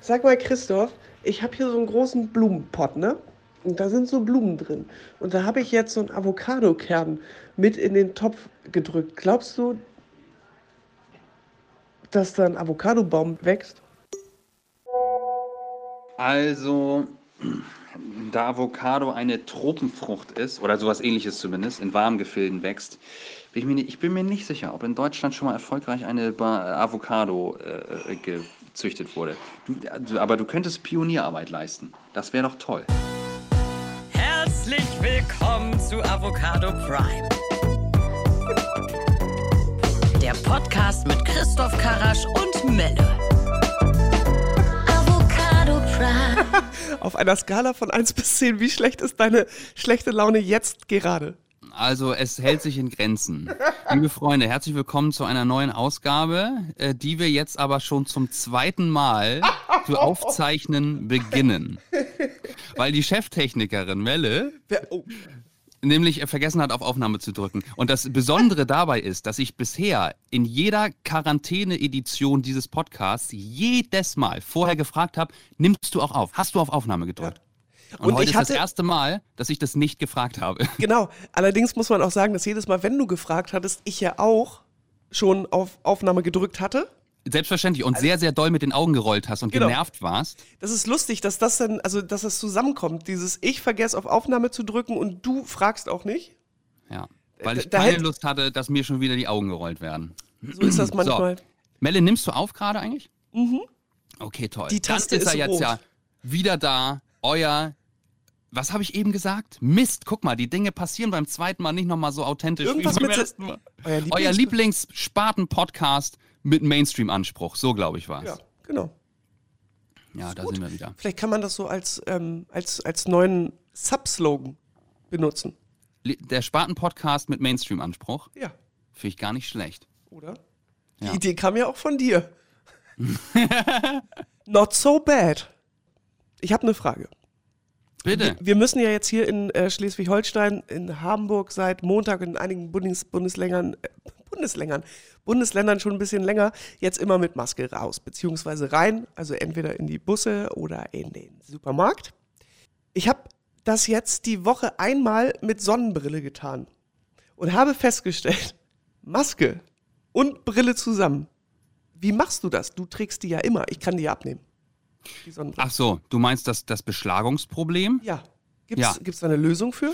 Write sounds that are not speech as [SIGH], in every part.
Sag mal, Christoph, ich habe hier so einen großen Blumenpott, ne? Und da sind so Blumen drin. Und da habe ich jetzt so einen Avocadokern mit in den Topf gedrückt. Glaubst du, dass da ein Avocadobaum wächst? Also, da Avocado eine Tropenfrucht ist, oder sowas ähnliches zumindest, in warmen Gefilden wächst, bin ich, mir nicht, ich bin mir nicht sicher, ob in Deutschland schon mal erfolgreich eine Avocado äh, gezüchtet wurde. Du, aber du könntest Pionierarbeit leisten. Das wäre doch toll. Herzlich willkommen zu Avocado Prime. Der Podcast mit Christoph Karasch und Melle. Avocado Prime. [LAUGHS] Auf einer Skala von 1 bis 10, wie schlecht ist deine schlechte Laune jetzt gerade? Also es hält sich in Grenzen. Liebe Freunde, herzlich willkommen zu einer neuen Ausgabe, äh, die wir jetzt aber schon zum zweiten Mal zu [LAUGHS] aufzeichnen beginnen. Weil die Cheftechnikerin Melle Wer, oh, nämlich äh, vergessen hat, auf Aufnahme zu drücken. Und das Besondere dabei ist, dass ich bisher in jeder Quarantäne-Edition dieses Podcasts jedes Mal vorher gefragt habe, nimmst du auch auf? Hast du auf Aufnahme gedrückt? Und, Und heute ich ist das hatte- erste Mal, dass ich das nicht gefragt habe. [LAUGHS] genau. Allerdings muss man auch sagen, dass jedes Mal, wenn du gefragt hattest, ich ja auch schon auf Aufnahme gedrückt hatte. Selbstverständlich und sehr, sehr doll mit den Augen gerollt hast und Genau. genervt warst. Das ist lustig, dass das dann, also dass das zusammenkommt. Dieses Ich vergesse auf Aufnahme zu drücken und du fragst auch nicht. Ja. Weil ich Da- da keine hält- Lust hatte, dass mir schon wieder die Augen gerollt werden. So ist das [CLEARS THROAT] manchmal. Melle, nimmst du auf gerade eigentlich? Mhm. Okay, toll. Die Taste Dann ist er ist jetzt rot. ja wieder da. Euer. Was habe ich eben gesagt? Mist, guck mal, die Dinge passieren beim zweiten Mal nicht nochmal so authentisch Irgendwas wie beim ersten Mal. Euer Euer Lieblings- Lieblings-Sparten-Podcast mit Mainstream-Anspruch. So, glaube ich, war es. Ja, genau. Ja, da Gut. sind wir wieder. Vielleicht kann man das so als, ähm, als, als neuen Subslogan benutzen. Der Sparten-Podcast mit Mainstream-Anspruch. Ja, Finde ich gar nicht schlecht. oder? Ja. Die Idee kam ja auch von dir. [LAUGHS] Not so bad. Ich habe eine Frage. Bitte. Wir müssen ja jetzt hier in äh, Schleswig-Holstein, in Hamburg seit Montag und in einigen Bundes Bundesländern, äh, Bundesländern, Bundesländern schon ein bisschen länger, jetzt immer mit Maske raus, beziehungsweise rein, also entweder in die Busse oder in den Supermarkt. Ich habe das jetzt die Woche einmal mit Sonnenbrille getan und habe festgestellt, [LAUGHS] Maske und Brille zusammen. Wie machst du das? Du trägst die ja immer. Ich kann die abnehmen. Die Sonnenbrille. Ach so, du meinst das, das Beschlagungsproblem? Ja. Gibt's, Ja. gibt's da eine Lösung für?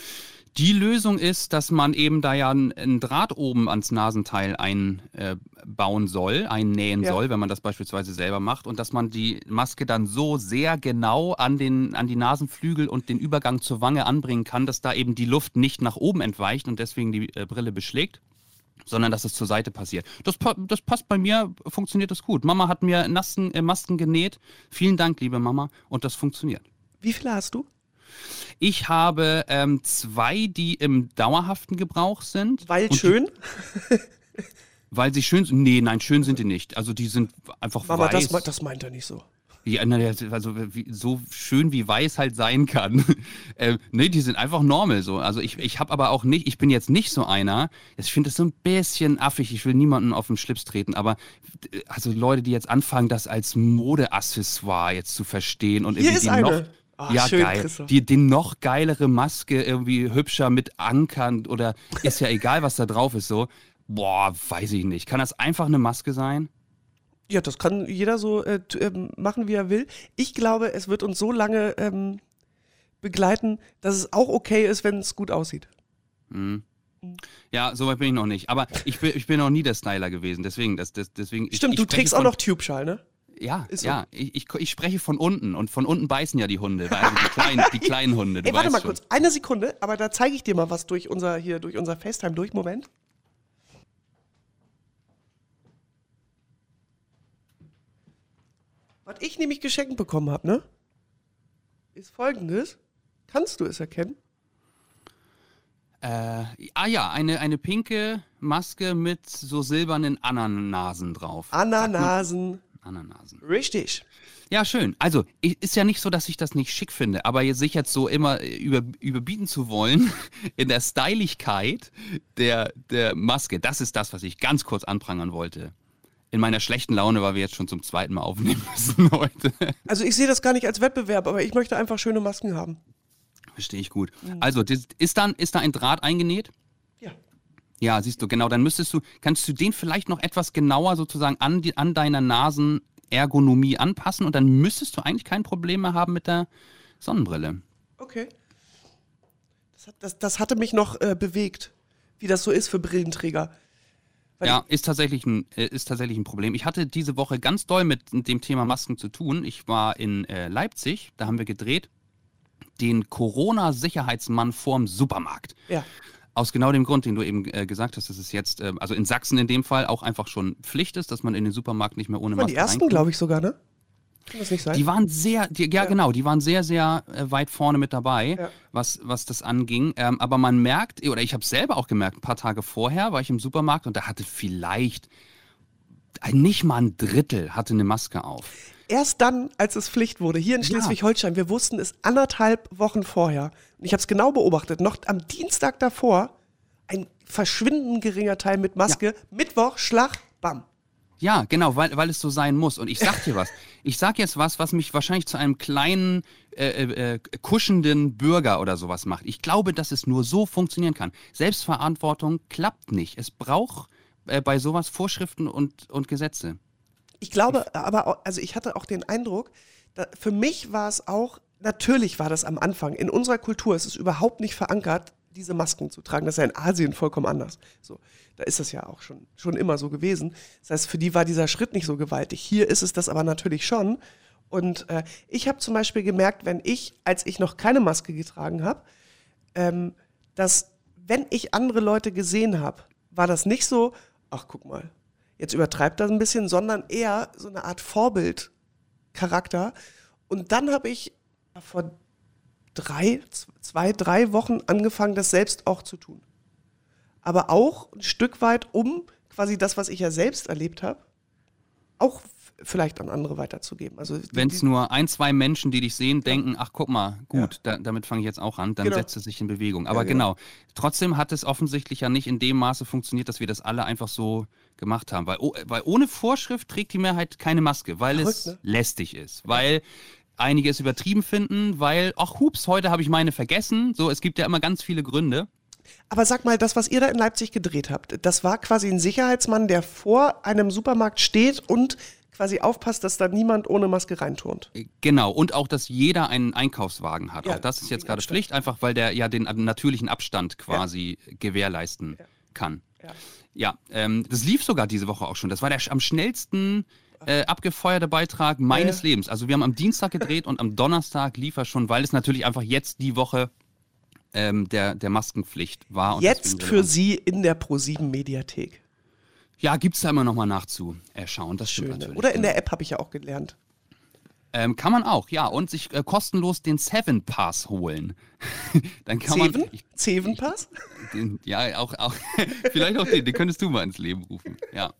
Die Lösung ist, dass man eben da ja einen, Draht oben ans Nasenteil einbauen soll, einnähen Ja. soll, wenn man das beispielsweise selber macht und dass man die Maske dann so sehr genau an, den, an die Nasenflügel und den Übergang zur Wange anbringen kann, dass da eben die Luft nicht nach oben entweicht und deswegen die äh, Brille beschlägt sondern dass es zur Seite passiert. Das, das passt bei mir, funktioniert das gut. Mama hat mir Nassen, äh, Masken genäht. Vielen Dank, liebe Mama, und das funktioniert. Wie viele hast du? Ich habe ähm, zwei, die im dauerhaften Gebrauch sind. Weil Und die- schön. Weil sie schön sind. Nee, nein, schön sind die nicht. Also die sind einfach Mama, weiß. das, me- das meint er nicht so. Ja, na, ja, also wie, so schön wie weiß halt sein kann. [LAUGHS] äh, nee, die sind einfach normal so. Also ich, ich habe aber auch nicht, ich bin jetzt nicht so einer, ich finde das so ein bisschen affig, ich will niemanden auf den Schlips treten, aber äh, also Leute, die jetzt anfangen, das als Modeaccessoire jetzt zu verstehen und Hier irgendwie noch Ah, ja, schön, geil. Christoph. Die, die noch geilere Maske irgendwie hübscher mit Ankern oder ist ja egal, was da drauf ist so. Boah, weiß ich nicht. Kann das einfach eine Maske sein? Ja, das kann jeder so äh, ähm, machen, wie er will. Ich glaube, es wird uns so lange ähm, begleiten, dass es auch okay ist, wenn es gut aussieht. Ja, soweit bin ich noch nicht. Aber ich bin, ich bin noch nie der Styler gewesen. Deswegen, das, das, deswegen ich, Stimmt, ich du spreche trägst auch noch Tube-Schal, ne? Ja, Ist so. ja. Ich, ich, ich spreche von unten und von unten beißen ja die Hunde. Also die kleinen, die kleinen Hunde. Du Ey, warte mal schon. kurz. Eine Sekunde, aber da zeige ich dir mal was durch unser, hier, durch unser FaceTime durch. Moment. Was ich nämlich geschenkt bekommen habe, ne? Ist folgendes. Kannst du es erkennen? Äh, ah ja, eine, eine pinke Maske mit so silbernen Ananasen drauf. Ananasen. Ananasen. Richtig. Ja, schön. Also, ist ja nicht so, dass ich das nicht schick finde, aber sich jetzt so immer äh, über, überbieten zu wollen [LAUGHS] in der Styligkeit der, der Maske, das ist das, was ich ganz kurz anprangern wollte. In meiner schlechten Laune, weil wir jetzt schon zum zweiten Mal aufnehmen [LAUGHS] müssen heute. Also ich sehe das gar nicht als Wettbewerb, aber ich möchte einfach schöne Masken haben. Verstehe ich gut. Also, das- ist, dann, ist da ein Draht eingenäht? Ja. Ja, siehst du, genau. Dann müsstest du, kannst du den vielleicht noch etwas genauer sozusagen an, die, an deiner Nasenergonomie anpassen und dann müsstest du eigentlich kein Problem mehr haben mit der Sonnenbrille. Okay. Das, hat, das, das hatte mich noch äh, bewegt, wie das so ist für Brillenträger. Weil Ja, ist tatsächlich, ein, äh, ist tatsächlich ein Problem. Ich hatte diese Woche ganz doll mit dem Thema Masken zu tun. Ich war in äh, Leipzig, da haben wir gedreht, den Corona-Sicherheitsmann vorm Supermarkt. Ja. Aus genau dem Grund, den du eben äh, gesagt hast, dass es jetzt, äh, also in Sachsen in dem Fall auch einfach schon Pflicht ist, dass man in den Supermarkt nicht mehr ohne Maske die ersten, glaube ich, sogar, ne? Kann das nicht sein? Die waren sehr, die, ja, genau, die waren sehr, sehr äh, weit vorne mit dabei, Ja. was, was das anging. Ähm, aber man merkt, oder ich habe es selber auch gemerkt, ein paar Tage vorher war ich im Supermarkt und da hatte vielleicht nicht mal ein Drittel hatte eine Maske auf. Erst dann, als es Pflicht wurde, hier in Ja. Schleswig-Holstein, wir wussten es anderthalb Wochen vorher. Und ich habe es genau beobachtet. Noch am Dienstag davor ein verschwindend geringer Teil mit Maske. Mittwoch, Schlag, bam. Ja, genau, weil, weil es so sein muss. Und ich sag dir was. [LAUGHS] Ich sag jetzt was, was mich wahrscheinlich zu einem kleinen, äh, äh, äh, kuschenden Bürger oder sowas macht. Ich glaube, dass es nur so funktionieren kann. Selbstverantwortung klappt nicht. Es braucht äh, bei sowas Vorschriften und, und Gesetze. Ich glaube, aber, also ich hatte auch den Eindruck, da, für mich war es auch, natürlich war das am Anfang, in unserer Kultur ist es überhaupt nicht verankert, diese Masken zu tragen. Das ist ja in Asien vollkommen anders. So, da ist es ja auch schon, schon immer so gewesen. Das heißt, für die war dieser Schritt nicht so gewaltig. Hier ist es das aber natürlich schon. Und äh, ich habe zum Beispiel gemerkt, wenn ich, als ich noch keine Maske getragen habe, ähm, dass wenn ich andere Leute gesehen habe, war das nicht so, ach guck mal, jetzt übertreibt das ein bisschen, sondern eher so eine Art Vorbildcharakter. Und dann habe ich vor drei, zwei, drei Wochen angefangen, das selbst auch zu tun. Aber auch ein Stück weit, um quasi das, was ich ja selbst erlebt habe, auch vielleicht an andere weiterzugeben. Also Wenn es nur ein, zwei Menschen, die dich sehen, denken, ach guck mal, gut, da, damit fange ich jetzt auch an, dann Genau. setzt es sich in Bewegung. Aber Ja, genau. genau. trotzdem hat es offensichtlich ja nicht in dem Maße funktioniert, dass wir das alle einfach so gemacht haben. Weil, oh, weil ohne Vorschrift trägt die Mehrheit keine Maske, weil es Verrückt, lästig ist. Weil einige es übertrieben finden, weil, ach hups, heute habe ich meine vergessen. So, es gibt ja immer ganz viele Gründe. Aber sag mal, das, was ihr da in Leipzig gedreht habt, das war quasi ein Sicherheitsmann, der vor einem Supermarkt steht und quasi aufpasst, dass da niemand ohne Maske reinturnt. Genau, und auch, dass jeder einen Einkaufswagen hat. Ja, auch das ist jetzt gerade Abstand. Pflicht, einfach weil der ja den natürlichen Abstand quasi gewährleisten kann. Ja. Ja, ähm, das lief sogar diese Woche auch schon. Das war der am schnellsten äh, abgefeuerte Beitrag meines Ja. Lebens. Also wir haben am Dienstag gedreht und am Donnerstag lief er schon, weil es natürlich einfach jetzt die Woche ähm, der, der Maskenpflicht war. Jetzt für. Sie in der Pro7 Mediathek. Ja, gibt's da immer noch mal nachzuschauen. Das stimmt Schön. ne? natürlich. Oder in der App habe ich ja auch gelernt. Ähm, kann man auch, ja. Und sich äh, kostenlos den Seven Pass holen. [LAUGHS] Dann kann Zeven? man. Ich, Zevenpass? den, ja, auch, auch [LAUGHS] vielleicht auch den, den könntest du mal ins Leben rufen. Ja.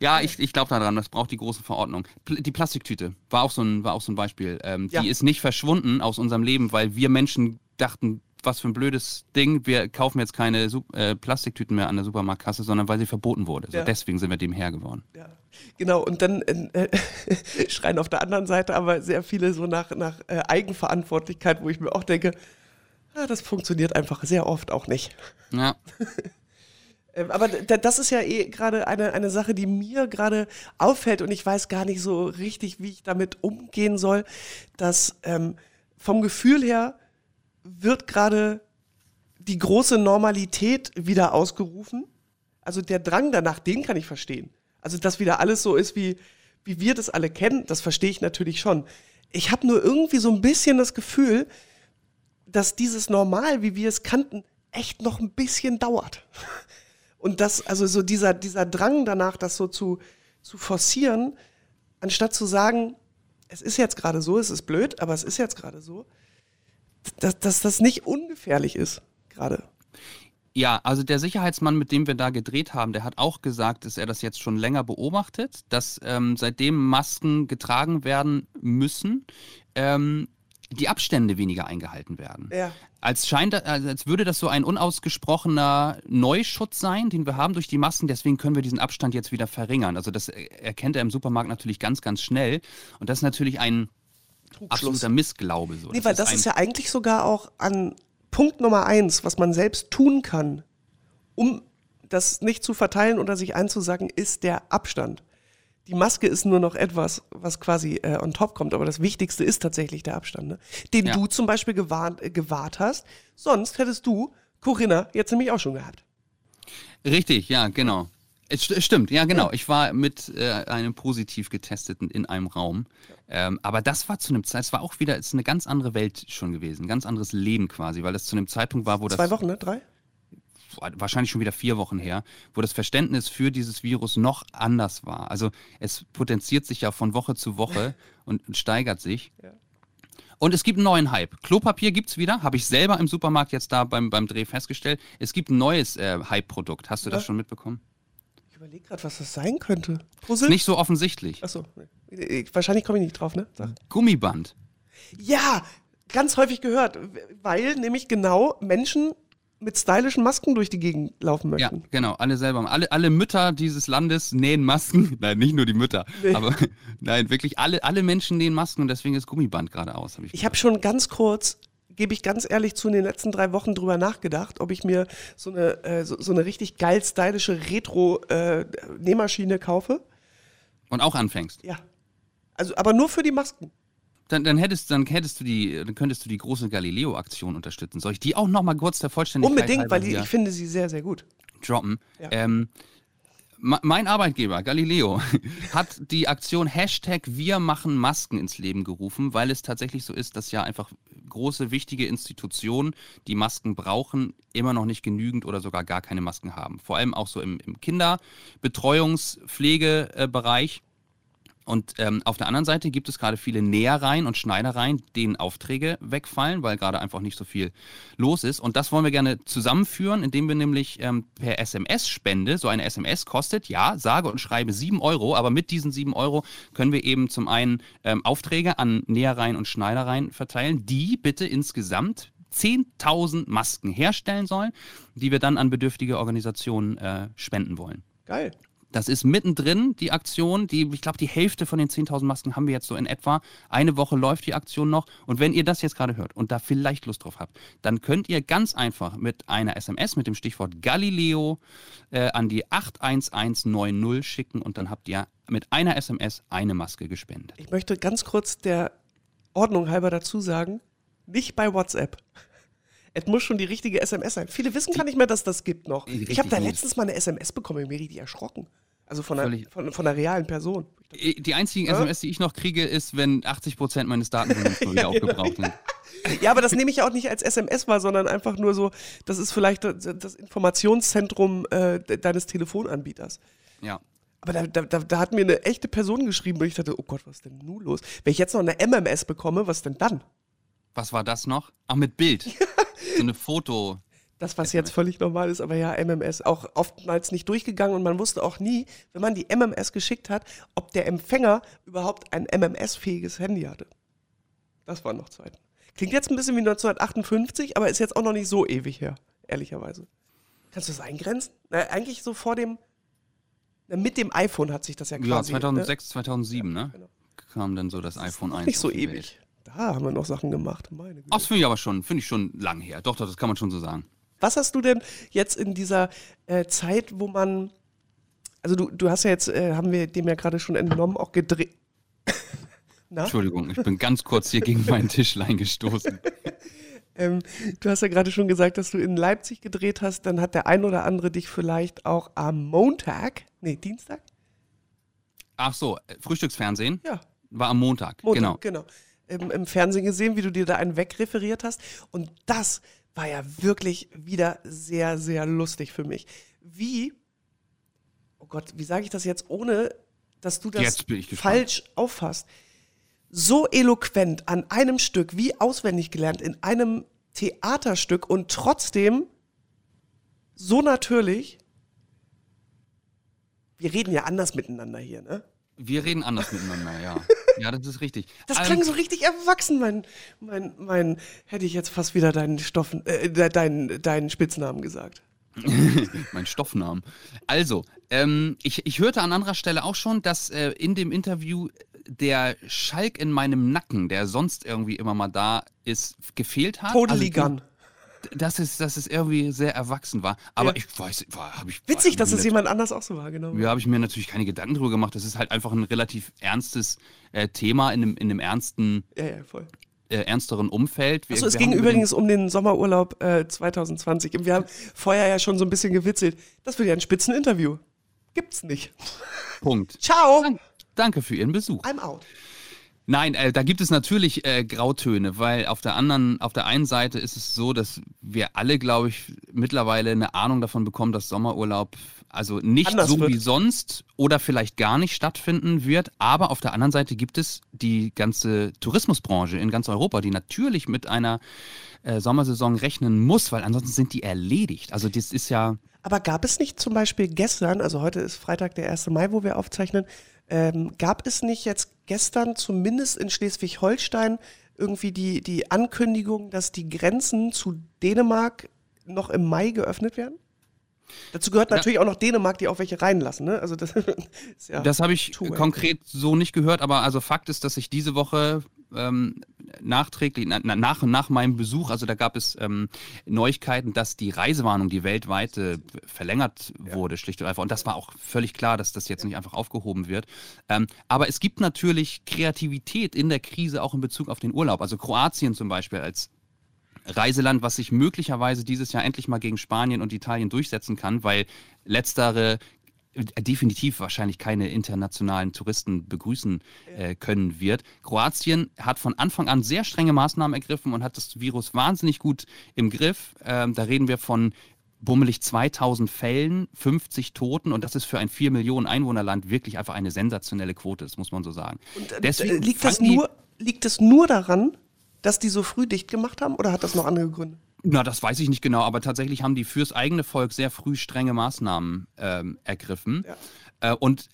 Ja, ich, ich glaube daran, das braucht die große Verordnung. Pl die Plastiktüte war auch so ein, war auch so ein Beispiel. Ähm, Ja. Die ist nicht verschwunden aus unserem Leben, weil wir Menschen dachten, was für ein blödes Ding, wir kaufen jetzt keine äh, Plastiktüten mehr an der Supermarktkasse, sondern weil sie verboten wurde. So, Ja. Deswegen sind wir dem Herr geworden. Ja, genau. Und dann äh, [LAUGHS] schreien auf der anderen Seite aber sehr viele so nach, nach äh, Eigenverantwortlichkeit, wo ich mir auch denke, ah, das funktioniert einfach sehr oft auch nicht. Ja, [LAUGHS] aber d- das ist ja eh gerade eine, eine Sache, die mir gerade auffällt und ich weiß gar nicht so richtig, wie ich damit umgehen soll, dass ähm, vom Gefühl her wird gerade die große Normalität wieder ausgerufen. Also der Drang danach, den kann ich verstehen. Also dass wieder alles so ist, wie, wie wir das alle kennen, das verstehe ich natürlich schon. Ich habe nur irgendwie so ein bisschen das Gefühl, dass dieses Normal, wie wir es kannten, echt noch ein bisschen dauert. [LAUGHS] Und das, also so dieser, dieser Drang danach, das so zu, zu forcieren, anstatt zu sagen, es ist jetzt gerade so, es ist blöd, aber es ist jetzt gerade so, dass, dass das nicht ungefährlich ist, gerade. Ja, also der Sicherheitsmann, mit dem wir da gedreht haben, der hat auch gesagt, dass er das jetzt schon länger beobachtet, dass ähm, seitdem Masken getragen werden müssen, ähm, die Abstände weniger eingehalten werden. Ja. Als, scheint, also als würde das so ein unausgesprochener Neuschutz sein, den wir haben durch die Masken. Deswegen können wir diesen Abstand jetzt wieder verringern. Also das erkennt er im Supermarkt natürlich ganz, ganz schnell. Und das ist natürlich ein absoluter Missglaube. So. Nee, das weil ist das ist ja eigentlich sogar auch an Punkt Nummer eins, was man selbst tun kann, um das nicht zu verteilen oder sich einzusagen, ist der Abstand. Die Maske ist nur noch etwas, was quasi äh, on top kommt, aber das Wichtigste ist tatsächlich der Abstand, ne? den ja. du zum Beispiel gewarnt, äh, gewahrt hast. Sonst hättest du Corinna jetzt nämlich auch schon gehabt. Richtig, ja, genau. Es stimmt, ja, genau. Ich war mit äh, einem positiv getesteten in einem Raum. Ähm, aber das war zu einem Zeit, es war auch wieder, es ist eine ganz andere Welt schon gewesen, ein ganz anderes Leben quasi, weil das zu einem Zeitpunkt war, wo das. Zwei Wochen, ne? Drei? Wahrscheinlich schon wieder vier Wochen her, wo das Verständnis für dieses Virus noch anders war. Also es potenziert sich ja von Woche zu Woche [LAUGHS] und, steigert sich. Ja. Und es gibt einen neuen Hype. Klopapier gibt es wieder, habe ich selber im Supermarkt jetzt da beim, beim Dreh festgestellt. Es gibt ein neues äh, Hype-Produkt. Hast du ja. das schon mitbekommen? Ich überlege gerade, was das sein könnte. Puzzle? Nicht so offensichtlich. Achso, wahrscheinlich komme ich nicht drauf, ne? Sag. Gummiband. Ja, ganz häufig gehört, weil nämlich genau Menschen mit stylischen Masken durch die Gegend laufen möchten. Ja, genau, alle selber. Alle, alle Mütter dieses Landes nähen Masken. [LAUGHS] Nein, nicht nur die Mütter, nee. aber [LAUGHS] nein, wirklich alle, alle Menschen nähen Masken und deswegen ist Gummiband gerade aus. Hab ich ich habe schon ganz kurz, gebe ich ganz ehrlich zu, in den letzten drei Wochen drüber nachgedacht, ob ich mir so eine, äh, so, so, eine richtig geil stylische Retro-Nähmaschine äh, kaufe. Und auch anfängst? Ja. Also, aber nur für die Masken. Dann, dann, hättest, dann hättest du die, dann könntest du die große Galileo-Aktion unterstützen. Soll ich die auch nochmal kurz der Vollständigkeit Unbedingt, weil ich finde sie sehr, sehr gut. Droppen. Ja. Ähm, mein Arbeitgeber, Galileo, [LAUGHS] hat die Aktion Hashtag Wir machen Masken ins Leben gerufen, weil es tatsächlich so ist, dass ja einfach große, wichtige Institutionen, die Masken brauchen, immer noch nicht genügend oder sogar gar keine Masken haben. Vor allem auch so im, im Kinderbetreuungspflegebereich. Und ähm, auf der anderen Seite gibt es gerade viele Nähereien und Schneidereien, denen Aufträge wegfallen, weil gerade einfach nicht so viel los ist. Und das wollen wir gerne zusammenführen, indem wir nämlich ähm, per SMS-Spende, so eine SMS kostet, ja, sage und schreibe 7 Euro, aber mit diesen 7 Euro können wir eben zum einen ähm, Aufträge an Nähereien und Schneidereien verteilen, die bitte insgesamt 10.000 Masken herstellen sollen, die wir dann an bedürftige Organisationen äh, spenden wollen. Geil. Das ist mittendrin, die Aktion. Die, ich glaube, die Hälfte von den 10.000 Masken haben wir jetzt so in etwa. Eine Woche läuft die Aktion noch. Und wenn ihr das jetzt gerade hört und da vielleicht Lust drauf habt, dann könnt ihr ganz einfach mit einer SMS mit dem Stichwort Galileo äh, an die 81190 schicken und dann habt ihr mit einer SMS eine Maske gespendet. Ich möchte ganz kurz der Ordnung halber dazu sagen, nicht bei WhatsApp. Es muss schon die richtige SMS sein. Viele wissen gar nicht mehr, dass das gibt noch. Ich habe da letztens mal eine SMS bekommen, ich bin richtig erschrocken. Also von einer, von, von einer realen Person. Äh, die einzigen ja? SMS, die ich noch kriege, ist, wenn 80 Prozent meines Datenvolumens mal wieder [LAUGHS] aufgebraucht sind. Ja, aber das nehme ich ja auch nicht als SMS wahr, sondern einfach nur so, das ist vielleicht das Informationszentrum äh, deines Telefonanbieters. Ja. Aber da, da, da, hat mir eine echte Person geschrieben und ich dachte, oh Gott, was ist denn nun los? Wenn ich jetzt noch eine MMS bekomme, was denn dann? Was war das noch? Ach, mit Bild. [LAUGHS] so eine Foto. Das, was jetzt völlig normal ist, aber ja, MMS auch oftmals nicht durchgegangen und man wusste auch nie, wenn man die MMS geschickt hat, ob der Empfänger überhaupt ein MMS-fähiges Handy hatte. Das waren noch Zeiten. Klingt jetzt ein bisschen wie 1958, aber ist jetzt auch noch nicht so ewig her, ehrlicherweise. Kannst du das eingrenzen? Na, eigentlich so vor dem, na, mit dem iPhone hat sich das ja quasi. Ja, 2006, ne? 2007, ne? Genau. Kam dann so das, das iPhone 1. Nicht so ewig. Da haben wir noch Sachen gemacht. Meine Güte. Ach, das finde ich aber schon, finde ich schon lang her. Doch, doch, das kann man schon so sagen. Was hast du denn jetzt in dieser äh, Zeit, wo man, also du, du hast ja jetzt, äh, haben wir dem ja gerade schon entnommen, auch gedreht. [LAUGHS] Entschuldigung, ich bin ganz kurz hier gegen meinen Tischlein [LAUGHS] gestoßen. ähm, du hast ja gerade schon gesagt, dass du in Leipzig gedreht hast. Dann hat der ein oder andere dich vielleicht auch am Montag, nee, Dienstag? Ach so, äh, Frühstücksfernsehen? Ja. War am Montag, Montag genau. genau. Im, Im Fernsehen gesehen, wie du dir da einen wegreferiert hast. Und das war ja wirklich wieder sehr, sehr lustig für mich. Wie, oh Gott, wie sage ich das jetzt, ohne dass du das falsch auffasst? So eloquent an einem Stück, wie auswendig gelernt, in einem Theaterstück und trotzdem so natürlich. Wir reden ja anders miteinander hier, ne? Wir reden anders miteinander, ja. [LAUGHS] Ja, das ist richtig. Das klang so richtig erwachsen, mein, mein, mein, hätte ich jetzt fast wieder deinen Stoffen, äh, de- deinen, deinen Spitznamen gesagt. [LAUGHS] mein Stoffnamen. Also, ähm, ich, ich hörte an anderer Stelle auch schon, dass äh, in dem Interview der Schalk in meinem Nacken, der sonst irgendwie immer mal da ist, gefehlt hat. Totally also, Gun. Dass es, dass es irgendwie sehr erwachsen war. Aber Ja. ich weiß, war, habe ich. Witzig, dass es jemand anders auch so wahrgenommen Ja, hat. habe ich mir natürlich keine Gedanken drüber gemacht. Das ist halt einfach ein relativ ernstes äh, Thema in einem, in einem ernsten, Ja, ja, voll. äh, ernsteren Umfeld. Wir- Achso, es ging den- übrigens um den Sommerurlaub äh, 2020. Und wir haben vorher ja schon so ein bisschen gewitzelt. Das wird ja ein Spitzeninterview. Gibt's nicht. Punkt. [LAUGHS] Ciao. Dank- Danke für Ihren Besuch. I'm out. Nein, äh, da gibt es natürlich äh, Grautöne, weil auf der anderen, auf der einen Seite ist es so, dass wir alle, glaube ich, mittlerweile eine Ahnung davon bekommen, dass Sommerurlaub also nicht Anders so wird. wie sonst oder vielleicht gar nicht stattfinden wird. Aber auf der anderen Seite gibt es die ganze Tourismusbranche in ganz Europa, die natürlich mit einer äh, Sommersaison rechnen muss, weil ansonsten sind die erledigt. Also das ist ja Aber gab es nicht zum Beispiel gestern, also heute ist Freitag, der 1. Mai, wo wir aufzeichnen, ähm, gab es nicht jetzt gestern zumindest in Schleswig-Holstein irgendwie die, die Ankündigung, dass die Grenzen zu Dänemark noch im Mai geöffnet werden? Dazu gehört Ja. natürlich auch noch Dänemark, die auch welche reinlassen. Ne? Also das [LAUGHS] ja. Das habe ich konkret so nicht gehört, aber also Fakt ist, dass ich diese Woche ähm, nachträglich, na, na- nach, nach meinem Besuch, also da gab es ähm, Neuigkeiten, dass die Reisewarnung, die weltweite, verlängert wurde, schlicht und einfach. Und das war auch völlig klar, dass das jetzt nicht einfach aufgehoben wird. Ähm, aber es gibt natürlich Kreativität in der Krise auch in Bezug auf den Urlaub. Also Kroatien zum Beispiel als Reiseland, was sich möglicherweise dieses Jahr endlich mal gegen Spanien und Italien durchsetzen kann, weil letztere definitiv wahrscheinlich keine internationalen Touristen begrüßen äh, können wird. Kroatien hat von Anfang an sehr strenge Maßnahmen ergriffen und hat das Virus wahnsinnig gut im Griff. Ähm, da reden wir von bummelig 2000 Fällen, 50 Toten und das ist für ein 4 Millionen Einwohnerland wirklich einfach eine sensationelle Quote, das muss man so sagen. Und, äh, Deswegen liegt, das nur, liegt es nur daran, dass die so früh dicht gemacht haben oder hat das noch andere Gründe? Na, das weiß ich nicht genau, aber tatsächlich haben die fürs eigene Volk sehr früh strenge Maßnahmen ähm, ergriffen äh, und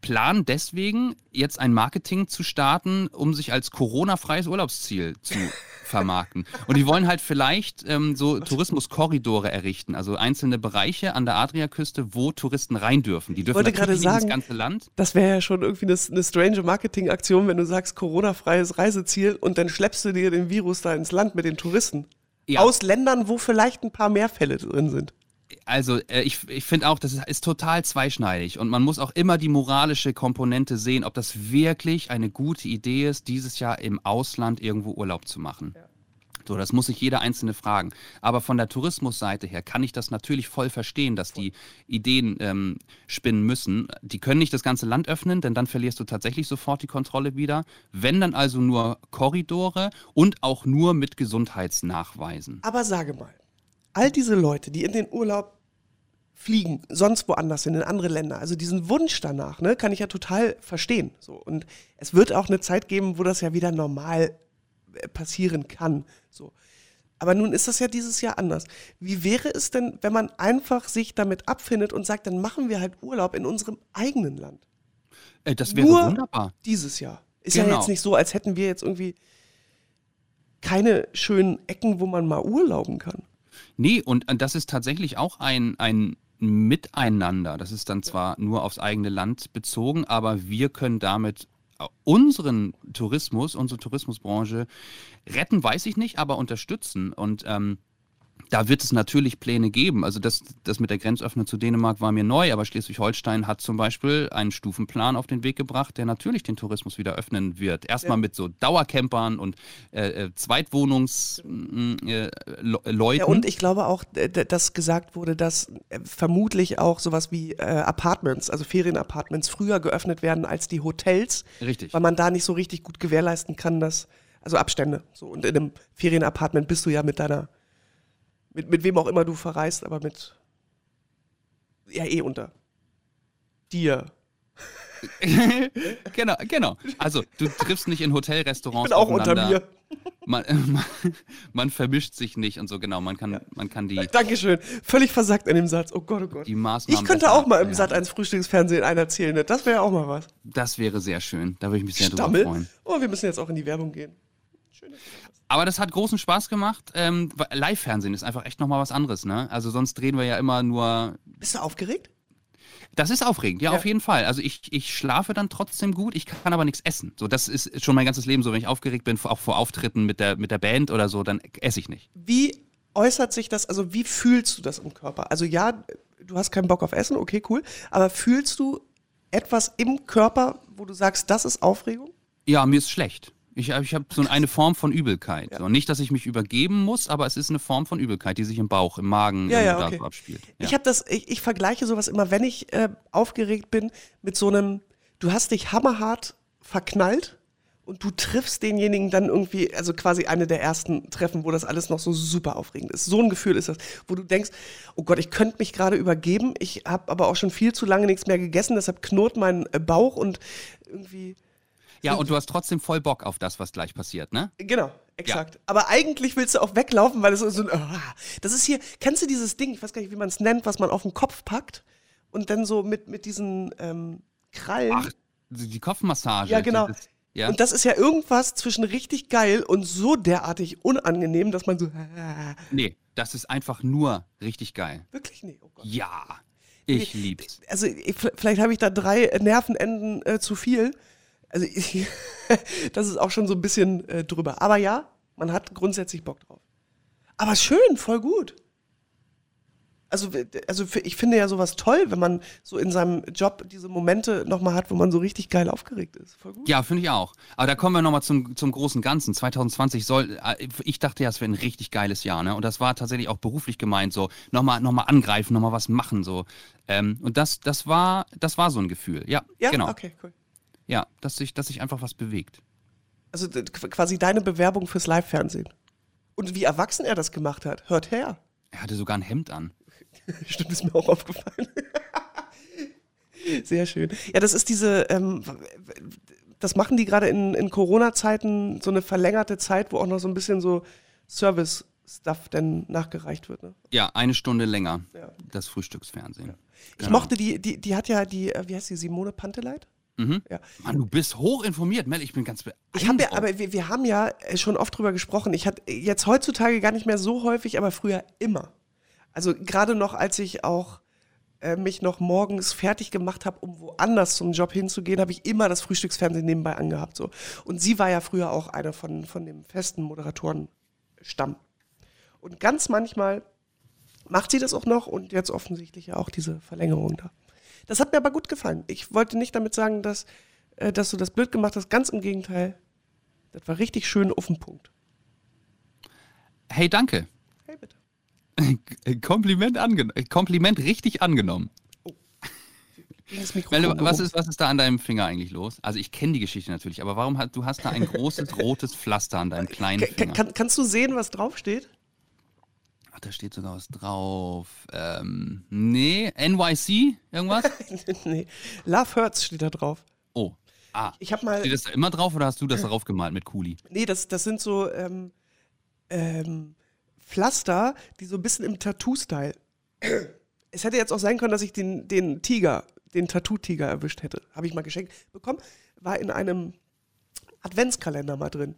planen deswegen jetzt ein Marketing zu starten, um sich als Corona-freies Urlaubsziel zu [LAUGHS] vermarkten. Und die wollen halt vielleicht ähm, so Tourismuskorridore errichten, also einzelne Bereiche an der Adriaküste, wo Touristen rein dürfen. Die dürfen wollte natürlich gerade sagen, ganze Land. Das wäre ja schon irgendwie eine, eine strange Marketingaktion, wenn du sagst Corona-freies Reiseziel und dann schleppst du dir den Virus da ins Land mit den Touristen. Ja. Aus Ländern, wo vielleicht ein paar mehr Fälle drin sind. Also äh, ich, ich finde auch, das ist, ist total zweischneidig und man muss auch immer die moralische Komponente sehen, ob das wirklich eine gute Idee ist, dieses Jahr im Ausland irgendwo Urlaub zu machen. So, das muss sich jeder Einzelne fragen. Aber von der Tourismusseite her kann ich das natürlich voll verstehen, dass die Ideen ähm, spinnen müssen. Die können nicht das ganze Land öffnen, denn dann verlierst du tatsächlich sofort die Kontrolle wieder. Wenn dann also nur Korridore und auch nur mit Gesundheitsnachweisen. Aber sage mal, all diese Leute, die in den Urlaub fliegen, sonst woanders hin, in andere Länder, also diesen Wunsch danach, ne, kann ich ja total verstehen. So. Und es wird auch eine Zeit geben, wo das ja wieder normal passieren kann. So. Aber nun ist das ja dieses Jahr anders. Wie wäre es denn, wenn man einfach sich damit abfindet und sagt, dann machen wir halt Urlaub in unserem eigenen Land? Äh, das wäre Nur wunderbar. dieses Jahr. Ist ja Genau. jetzt nicht so, als hätten wir jetzt irgendwie keine schönen Ecken, wo man mal urlauben kann. Nee, und äh, das ist tatsächlich auch ein, ein Miteinander. Das ist dann zwar nur aufs eigene Land bezogen, aber wir können damit unseren Tourismus, unsere Tourismusbranche retten, weiß ich nicht, aber unterstützen. Und ähm, da wird es natürlich Pläne geben. Also das, das mit der Grenzöffnung zu Dänemark war mir neu, aber Schleswig-Holstein hat zum Beispiel einen Stufenplan auf den Weg gebracht, der natürlich den Tourismus wieder öffnen wird. Erstmal mit so Dauercampern und äh, äh, Zweitwohnungsleuten. Äh, Le- Leuten. Ja, und ich glaube auch, äh, dass gesagt wurde, dass äh, vermutlich auch sowas wie äh, Apartments, also Ferienapartments, früher geöffnet werden als die Hotels, Richtig. weil man da nicht so richtig gut gewährleisten kann, dass, also Abstände. So, und in einem Ferienapartment bist du ja mit deiner, mit, mit wem auch immer du verreist, aber mit, ja, eh unter dir. [LAUGHS] genau, genau. Also du triffst nicht in Hotelrestaurants Ich bin auch unter mir. man, man, [LAUGHS] man vermischt sich nicht und so, genau. Man kann, man kann die, Dankeschön. Völlig versagt in dem Satz. Oh Gott, oh Gott. die Maßnahmen. Ich könnte auch mal im abwehren. Sat 1 Frühstücksfernsehen einen erzählen. Ne? Das wäre ja auch mal was. Das wäre sehr schön. Da würde ich mich sehr drüber Stammel. freuen. Oh, wir müssen jetzt auch in die Werbung gehen. Aber das hat großen Spaß gemacht. Ähm, Live-Fernsehen ist einfach echt nochmal was anderes, ne? Also sonst drehen wir ja immer nur. Bist du aufgeregt? Das ist aufregend, ja, Ja. auf jeden Fall. Also ich, ich schlafe dann trotzdem gut, ich kann aber nichts essen. So, das ist schon mein ganzes Leben so. Wenn ich aufgeregt bin, auch vor Auftritten mit der, mit der Band oder so, dann esse ich nicht. Wie äußert sich das, also wie fühlst du das im Körper? Also ja, du hast keinen Bock auf Essen, okay, cool. Aber fühlst du etwas im Körper, wo du sagst, das ist Aufregung? Ja, mir ist schlecht. Ich, ich habe so eine Form von Übelkeit. So, nicht, dass ich mich übergeben muss, aber es ist eine Form von Übelkeit, die sich im Bauch, im Magen Ja, ja, okay. abspielt. Ja. Ich habe das, ich, ich vergleiche sowas immer, wenn ich äh, aufgeregt bin, mit so einem, du hast dich hammerhart verknallt und du triffst denjenigen dann irgendwie, also quasi eine der ersten Treffen, wo das alles noch so super aufregend ist. So ein Gefühl ist das, wo du denkst, oh Gott, ich könnte mich gerade übergeben, ich habe aber auch schon viel zu lange nichts mehr gegessen, deshalb knurrt mein äh, Bauch und irgendwie, ja, und du hast trotzdem voll Bock auf das, was gleich passiert, ne? Genau, exakt. Aber eigentlich willst du auch weglaufen, weil es so ein. Ah. Das ist hier, kennst du dieses Ding, ich weiß gar nicht, wie man es nennt, was man auf den Kopf packt und dann so mit, mit diesen ähm, Krallen. Ach, die Kopfmassage. Ja, genau. Das, ja. Und das ist ja irgendwas zwischen richtig geil und so derartig unangenehm, dass man so. Ah, nee, das ist einfach nur richtig geil. wirklich? Nee, oh Gott. Ja, ich lieb's. Also ich, vielleicht habe ich da drei Nervenenden äh, zu viel. Also ich, [LAUGHS] das ist auch schon so ein bisschen äh, drüber. Aber ja, man hat grundsätzlich Bock drauf. Aber schön, voll gut. Also, also ich finde ja sowas toll, wenn man so in seinem Job diese Momente nochmal hat, wo man so richtig geil aufgeregt ist. Voll gut. Ja, finde ich auch. Aber da kommen wir nochmal zum, zum großen Ganzen. 2020 soll, äh, ich dachte ja, es wäre ein richtig geiles Jahr, ne? Und das war tatsächlich auch beruflich gemeint, so nochmal noch mal angreifen, nochmal was machen, so. Ähm, und das, das war, das war so ein Gefühl. Ja, Ja, genau. okay, cool. Ja, dass sich, dass sich einfach was bewegt. Also quasi deine Bewerbung fürs Live-Fernsehen. Und wie erwachsen er das gemacht hat, hört her. Er hatte sogar ein Hemd an. [LAUGHS] Stimmt, ist mir auch aufgefallen. [LAUGHS] Sehr schön. Ja, das ist diese, ähm, das machen die gerade in, in Corona-Zeiten, so eine verlängerte Zeit, wo auch noch so ein bisschen so Service-Stuff dann nachgereicht wird. Ne? Ja, eine Stunde länger. Ja. Das Frühstücksfernsehen. Ich Genau. mochte die, die, die hat ja die, äh, wie heißt die, Simone Panteleit? Mhm. Ja. Mann, du bist hochinformiert, Mel. Ich bin ganz beeindruckt. Ich habe ja, aber wir, wir haben ja schon oft drüber gesprochen. Ich hatte jetzt heutzutage gar nicht mehr so häufig, aber früher immer. Also gerade noch, als ich auch äh, mich noch morgens fertig gemacht habe, um woanders zum Job hinzugehen, habe ich immer das Frühstücksfernsehen nebenbei angehabt. So. Und sie war ja früher auch eine von, von dem festen Moderatorenstamm. Und ganz manchmal macht sie das auch noch und jetzt offensichtlich ja auch diese Verlängerung da. Das hat mir aber gut gefallen. Ich wollte nicht damit sagen, dass, äh, dass du das blöd gemacht hast. Ganz im Gegenteil. Das war richtig schön auf den Punkt. Hey, danke. Hey, bitte. [LAUGHS] Kompliment angenommen. Kompliment richtig angenommen. Ging das Mikrofon Mel, was ist, was ist da an deinem Finger eigentlich los? Also ich kenne die Geschichte natürlich, aber warum hat, du hast da ein großes [LAUGHS] rotes Pflaster an deinem kleinen Finger? kann, kannst du sehen, was draufsteht? Ach, da steht sogar was drauf. Ähm, nee, NYC? Irgendwas? [LAUGHS] nee. Love Hurts steht da drauf. Oh. Ah. Ich habe mal. Steht das da immer drauf oder hast du das darauf gemalt mit Kuli? Nee, das, das sind so ähm, ähm, Pflaster, die so ein bisschen im Tattoo-Style. Es hätte jetzt auch sein können, dass ich den, den Tiger, den Tattoo-Tiger erwischt hätte. Habe ich mal geschenkt bekommen. War in einem Adventskalender mal drin.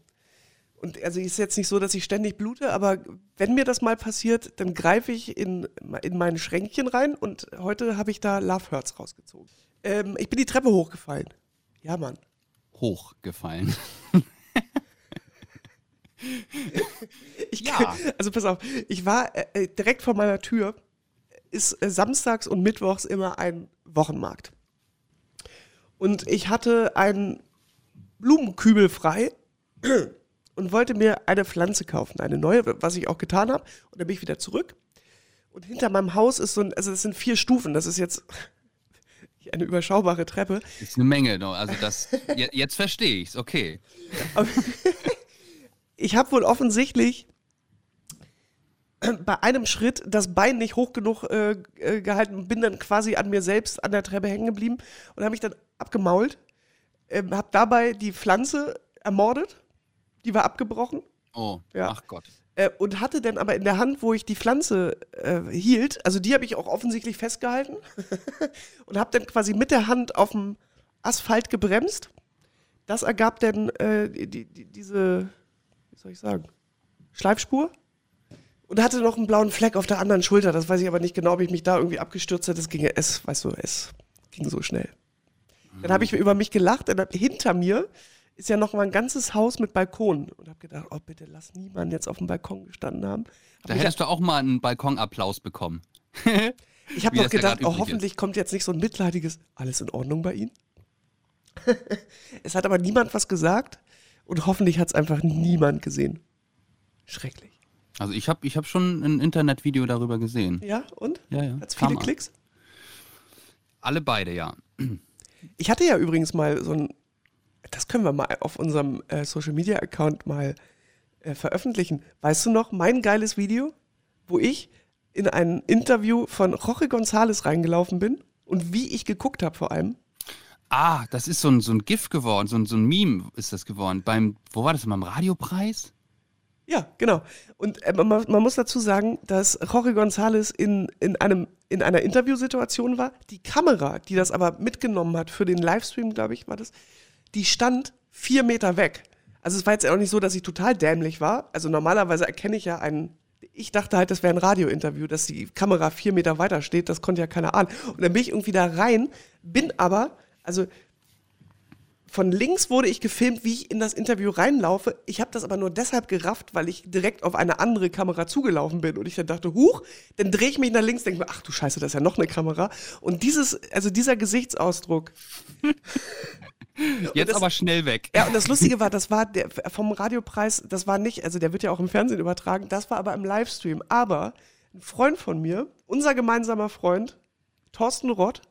Und also ist jetzt nicht so, dass ich ständig blute, aber wenn mir das mal passiert, dann greife ich in, in mein Schränkchen rein und heute habe ich da Love Hurts rausgezogen. Ähm, ich bin die Treppe hochgefallen. Ja, Mann. Hochgefallen. [LAUGHS] Ich, Ja. Also pass auf, ich war äh, äh, direkt vor meiner Tür, ist äh, samstags und mittwochs immer ein Wochenmarkt. Und ich hatte einen Blumenkübel frei und wollte mir eine Pflanze kaufen, eine neue, was ich auch getan habe. Und dann bin ich wieder zurück. Und hinter meinem Haus ist so ein, also das sind vier Stufen, das ist jetzt [LAUGHS] eine überschaubare Treppe. Das ist eine Menge, ne? also das, je- jetzt verstehe ich's, okay. [LAUGHS] ich habe wohl offensichtlich bei einem Schritt das Bein nicht hoch genug äh, äh, gehalten, bin dann quasi an mir selbst an der Treppe hängen geblieben und habe mich dann abgemault, ähm, habe dabei die Pflanze ermordet, die war abgebrochen. Oh, Ja. ach Gott. Äh, und hatte dann aber in der Hand, wo ich die Pflanze äh, hielt, also die habe ich auch offensichtlich festgehalten [LAUGHS] und habe dann quasi mit der Hand auf dem Asphalt gebremst. Das ergab dann äh, die, die, diese, wie soll ich sagen, Schleifspur. Und hatte noch einen blauen Fleck auf der anderen Schulter. Das weiß ich aber nicht genau, ob ich mich da irgendwie abgestürzt hätte. Das ging ja, es, weißt du, es ging so schnell. Dann habe ich über mich gelacht. Und dann hinter mir ist ja noch mal ein ganzes Haus mit Balkon. Und habe gedacht, oh bitte lass niemanden jetzt auf dem Balkon gestanden haben. Hab Da hättest du auch mal einen Balkonapplaus bekommen. ich habe noch gedacht, oh, hoffentlich kommt jetzt nicht so ein mitleidiges, alles in Ordnung bei Ihnen. [LAUGHS] es hat aber niemand was gesagt und hoffentlich hat es einfach niemand gesehen. Schrecklich. Also ich habe ich hab schon ein Internetvideo darüber gesehen. Ja, und? Ja, ja. Hat es viele. Klicks? Alle beide, ja. Ich hatte ja übrigens mal so ein, das können wir mal auf unserem äh, Social Media Account mal äh, veröffentlichen. Weißt du noch, mein geiles Video, wo ich in ein Interview von Jorge González reingelaufen bin und wie ich geguckt habe vor allem. Ah, das ist so ein, so ein GIF geworden, so ein, so ein Meme ist das geworden. Beim, wo war das, beim Radiopreis? Ja, genau. Und äh, man, man muss dazu sagen, dass Jorge González in, in, einem, in einer Interviewsituation war. Die Kamera, die das aber mitgenommen hat für den Livestream, glaube ich, war das, die stand vier Meter weg. Also es war jetzt auch nicht so, dass ich total dämlich war. Also normalerweise erkenne ich ja einen. Ich dachte halt, das wäre ein Radiointerview, dass die Kamera vier Meter weiter steht. Das konnte ja keiner ahnen. Und dann bin ich irgendwie da rein, bin aber, also von links wurde ich gefilmt, wie ich in das Interview reinlaufe. Ich habe das aber nur deshalb gerafft, weil ich direkt auf eine andere Kamera zugelaufen bin und ich dann dachte, huch, dann drehe ich mich nach links, denke mir, ach du Scheiße, das ist ja noch eine Kamera. Und dieses, also dieser Gesichtsausdruck. Jetzt das- aber schnell weg. Ja, und das Lustige war, das war der vom Radiopreis, das war nicht, also der wird ja auch im Fernsehen übertragen, das war aber im Livestream. Aber ein Freund von mir, unser gemeinsamer Freund, Thorsten Rott,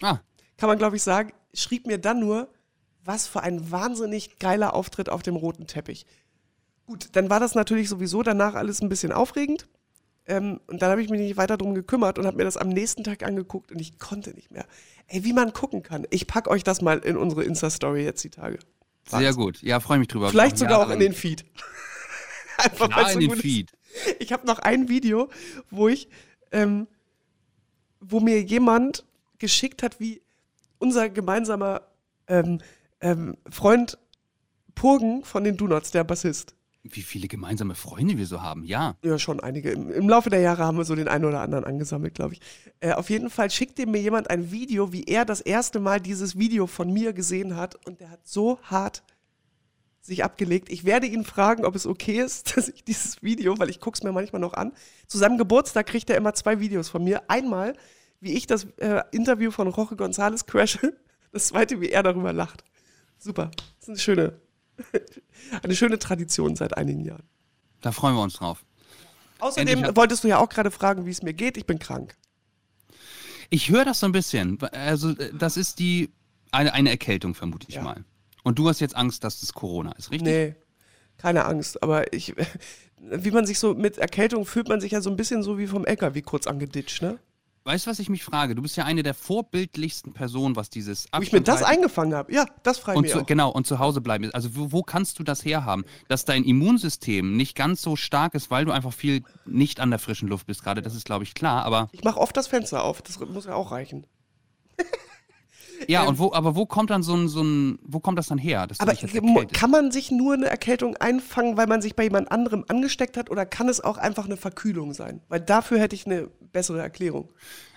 Ah, kann man glaube ich sagen, schrieb mir dann nur, was für ein wahnsinnig geiler Auftritt auf dem roten Teppich. Gut, dann war das natürlich sowieso danach alles ein bisschen aufregend. Ähm, und dann habe ich mich nicht weiter drum gekümmert und habe mir das am nächsten Tag angeguckt und ich konnte nicht mehr. Ey, wie man gucken kann. Ich packe euch das mal in unsere Insta-Story jetzt die Tage. sehr gut. Ja, freue mich drüber. Vielleicht sogar auch in den Feed. [LAUGHS] Einfach Klar, so in den gut ist. Feed. Ich habe noch ein Video, wo ich, ähm, wo mir jemand geschickt hat, wie unser gemeinsamer ähm, ähm, Freund Purgen von den Donuts, der Bassist. Wie viele gemeinsame Freunde wir so haben, ja. Ja, schon einige. Im, Im Laufe der Jahre haben wir so den einen oder anderen angesammelt, glaube ich. Äh, auf jeden Fall schickte mir jemand ein Video, wie er das erste Mal dieses Video von mir gesehen hat. Und der hat so hart sich abgelegt. Ich werde ihn fragen, ob es okay ist, [LAUGHS] dass ich dieses Video, weil ich gucke es mir manchmal noch an, zu seinem Geburtstag kriegt er immer zwei Videos von mir. Einmal, wie ich das äh, Interview von Jorge González crashe. [LAUGHS] Das zweite, wie er darüber lacht. Super. Das ist eine schöne, [LAUGHS] eine schöne Tradition seit einigen Jahren. Da freuen wir uns drauf. Außerdem Endlich wolltest du ja auch gerade fragen, wie es mir geht. Ich bin krank. Ich höre das so ein bisschen. Also, äh, das ist die eine, eine Erkältung, vermute ich Ja. mal. Und du hast jetzt Angst, dass das Corona ist, richtig? Nee, keine Angst. Aber ich, [LAUGHS] wie man sich so mit Erkältung fühlt man sich ja so ein bisschen so wie vom LKW kurz angeditscht, ne? Weißt du, was ich mich frage? Du bist ja eine der vorbildlichsten Personen, was dieses Wo ich mir das Abstand eingefangen habe. Ja, das frage ich mich zu, auch. genau und zu Hause bleiben ist. Also wo, wo kannst du das herhaben, dass dein Immunsystem nicht ganz so stark ist, weil du einfach viel nicht an der frischen Luft bist gerade. Das ist glaube ich klar. Aber Ich mache oft das Fenster auf. Das muss ja auch reichen. [LAUGHS] ja und wo aber wo kommt dann so ein so ein wo kommt das dann her? Aber kann man sich nur eine Erkältung einfangen, weil man sich bei jemand anderem angesteckt hat? Oder kann es auch einfach eine Verkühlung sein? Weil dafür hätte ich eine bessere Erklärung.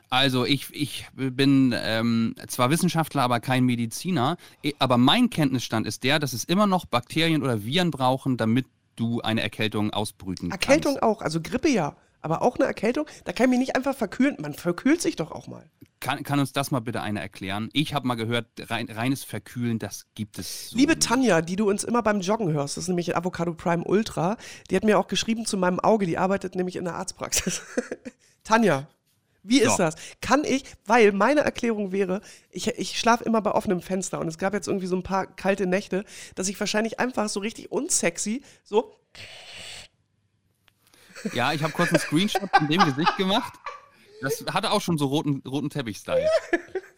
Also ich, ich bin ähm, zwar Wissenschaftler, aber kein Mediziner. Eh, Aber mein Kenntnisstand ist der, dass es immer noch Bakterien oder Viren brauchen, damit du eine Erkältung ausbrüten Erkältung kannst. auch. Also Grippe ja. Aber auch eine Erkältung? Da kann ich mich nicht einfach verkühlen. Man verkühlt sich doch auch mal. Kann, kann uns das mal bitte einer erklären? Ich habe mal gehört, rein, reines Verkühlen, das gibt es so Liebe. Tanja, die du uns immer beim Joggen hörst, das ist nämlich Avocado Prime Ultra, die hat mir auch geschrieben zu meinem Auge, die arbeitet nämlich in der Arztpraxis. [LAUGHS] Tanja, wie ist So. das? Kann ich, weil meine Erklärung wäre, ich, ich schlafe immer bei offenem Fenster und es gab jetzt irgendwie so ein paar kalte Nächte, dass ich wahrscheinlich einfach so richtig unsexy so Ja, ich habe kurz einen Screenshot von dem Gesicht gemacht. Das hatte auch schon so roten, roten Teppich-Style.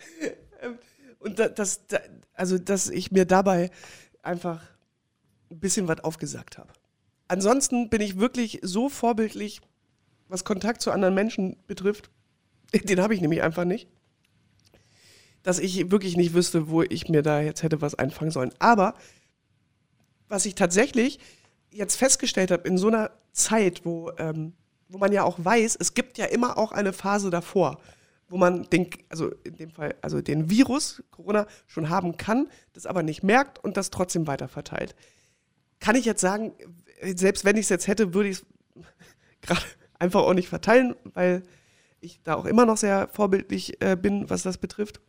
[LAUGHS] und da, das, da, also dass ich mir dabei einfach ein bisschen was aufgesagt habe. Ansonsten bin ich wirklich so vorbildlich, was Kontakt zu anderen Menschen betrifft. [LAUGHS] Den habe ich nämlich einfach nicht. Dass ich wirklich nicht wüsste, wo ich mir da jetzt hätte was einfangen sollen. Aber was ich tatsächlich jetzt festgestellt habe, in so einer Zeit, wo, ähm, wo man ja auch weiß, es gibt ja immer auch eine Phase davor, wo man den, also in dem Fall, also den Virus, Corona, schon haben kann, das aber nicht merkt und das trotzdem weiter verteilt. Kann ich jetzt sagen, selbst wenn ich es jetzt hätte, würde ich es [LAUGHS] gerade einfach auch nicht verteilen, weil ich da auch immer noch sehr vorbildlich äh, bin, was das betrifft.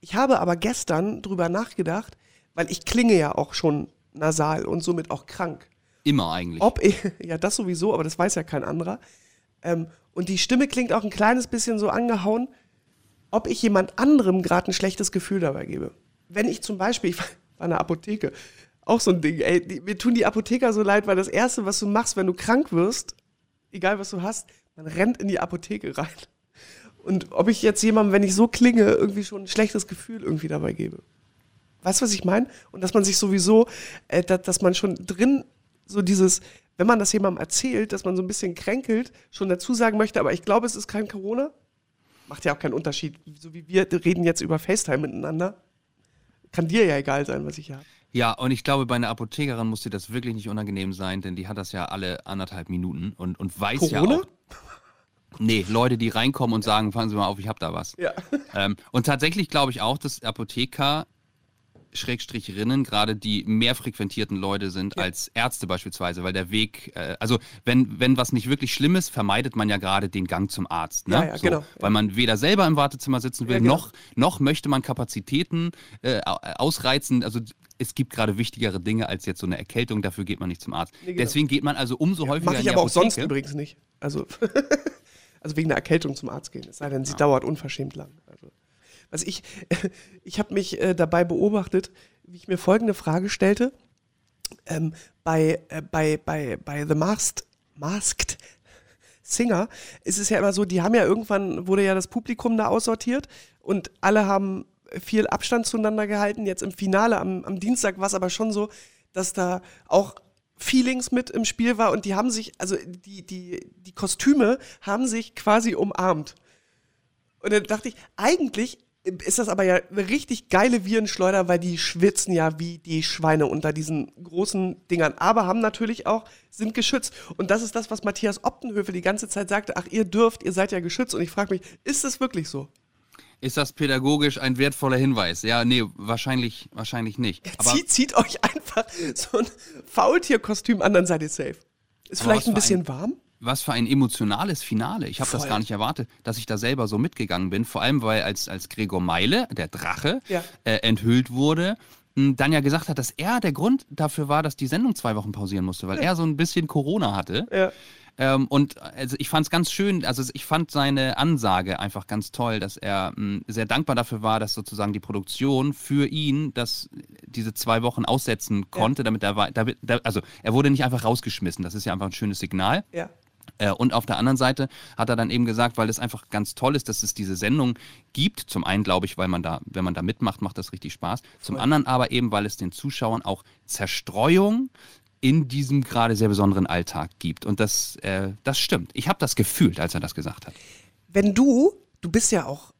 Ich habe aber gestern drüber nachgedacht, weil ich klinge ja auch schon nasal und somit auch krank. Immer eigentlich. Ob ich, [LAUGHS] ja, das sowieso, aber das weiß ja kein anderer. Ähm, und die Stimme klingt auch ein kleines bisschen so angehauen, ob ich jemand anderem gerade ein schlechtes Gefühl dabei gebe. Wenn ich zum Beispiel, ich [LAUGHS] war in der Apotheke, auch so ein Ding, ey, die, mir tun die Apotheker so leid, weil das Erste, was du machst, wenn du krank wirst, egal was du hast, man rennt in die Apotheke rein. Und ob ich jetzt jemandem, wenn ich so klinge, irgendwie schon ein schlechtes Gefühl irgendwie dabei gebe. Weißt du, was ich meine? Und dass man sich sowieso, äh, dass, dass man schon drin so dieses, wenn man das jemandem erzählt, dass man so ein bisschen kränkelt, schon dazu sagen möchte, aber ich glaube, es ist kein Corona. Macht ja auch keinen Unterschied. So wie wir reden jetzt über FaceTime miteinander. Kann dir ja egal sein, was ich habe. Ja, und ich glaube, bei einer Apothekerin muss dir das wirklich nicht unangenehm sein, denn die hat das ja alle anderthalb Minuten und, und weiß Corona? ja auch. [LAUGHS] Nee, Leute, die reinkommen und sagen, fangen Sie mal auf, ich hab da was. Ja. Ähm, und tatsächlich glaube ich auch, dass Apotheker Schrägstricherinnen gerade die mehr frequentierten Leute sind Ja. als Ärzte beispielsweise, weil der Weg, äh, also wenn, wenn was nicht wirklich schlimm ist, vermeidet man ja gerade den Gang zum Arzt. Ne? Ja, ja, genau. Weil man weder selber im Wartezimmer sitzen will, genau. noch, noch möchte man Kapazitäten äh, au- ausreizen. Also es gibt gerade wichtigere Dinge als jetzt so eine Erkältung, dafür geht man nicht zum Arzt. Nee, genau. Deswegen geht man also umso häufiger Mache ich aber auch sonst übrigens nicht. Also, [LAUGHS] also wegen der Erkältung zum Arzt gehen. Es sei denn, sie dauert unverschämt lang. Also, ich, [LAUGHS] ich habe mich äh, dabei beobachtet, wie ich mir folgende Frage stellte. Ähm, bei, äh, bei, bei, bei The Masked, Masked Singer ist es ja immer so, die haben ja irgendwann, wurde ja das Publikum da aussortiert und alle haben viel Abstand zueinander gehalten. Jetzt im Finale am, am Dienstag war es aber schon so, dass da auch Feelings mit im Spiel war und die haben sich, also die, die, die Kostüme haben sich quasi umarmt. Und dann dachte ich, eigentlich ist das aber ja eine richtig geile Virenschleuder, weil die schwitzen ja wie die Schweine unter diesen großen Dingern. Aber haben natürlich auch, sind geschützt. Und das ist das, was Matthias Optenhöfe die ganze Zeit sagte, ach, ihr dürft, ihr seid ja geschützt. Und ich frage mich, ist das wirklich so? Ist das pädagogisch ein wertvoller Hinweis? Ja, nee, wahrscheinlich, wahrscheinlich nicht. Aber zieht, zieht euch einfach so ein Faultierkostüm an, dann seid ihr safe. Ist vielleicht ein bisschen warm? Was für ein emotionales Finale. Ich habe das gar nicht erwartet, dass ich da selber so mitgegangen bin. Vor allem, weil als, als Gregor Meile, der Drache, Ja. äh, enthüllt wurde, m, dann ja gesagt hat, dass er der Grund dafür war, dass die Sendung zwei Wochen pausieren musste, weil er so ein bisschen Corona hatte. Ja. Ähm, und also ich fand es ganz schön, also ich fand seine Ansage einfach ganz toll, dass er mh, sehr dankbar dafür war, dass sozusagen die Produktion für ihn das, diese zwei Wochen aussetzen konnte, damit er, damit, da, also er wurde nicht einfach rausgeschmissen, das ist ja einfach ein schönes Signal. Ja. Äh, Und auf der anderen Seite hat er dann eben gesagt, weil es einfach ganz toll ist, dass es diese Sendung gibt. Zum einen glaube ich, weil man da, wenn man da mitmacht, macht das richtig Spaß. Zum anderen aber eben, weil es den Zuschauern auch Zerstreuung in diesem gerade sehr besonderen Alltag gibt. Und das, äh, das stimmt. Ich habe das gefühlt, als er das gesagt hat. Wenn du, du bist ja auch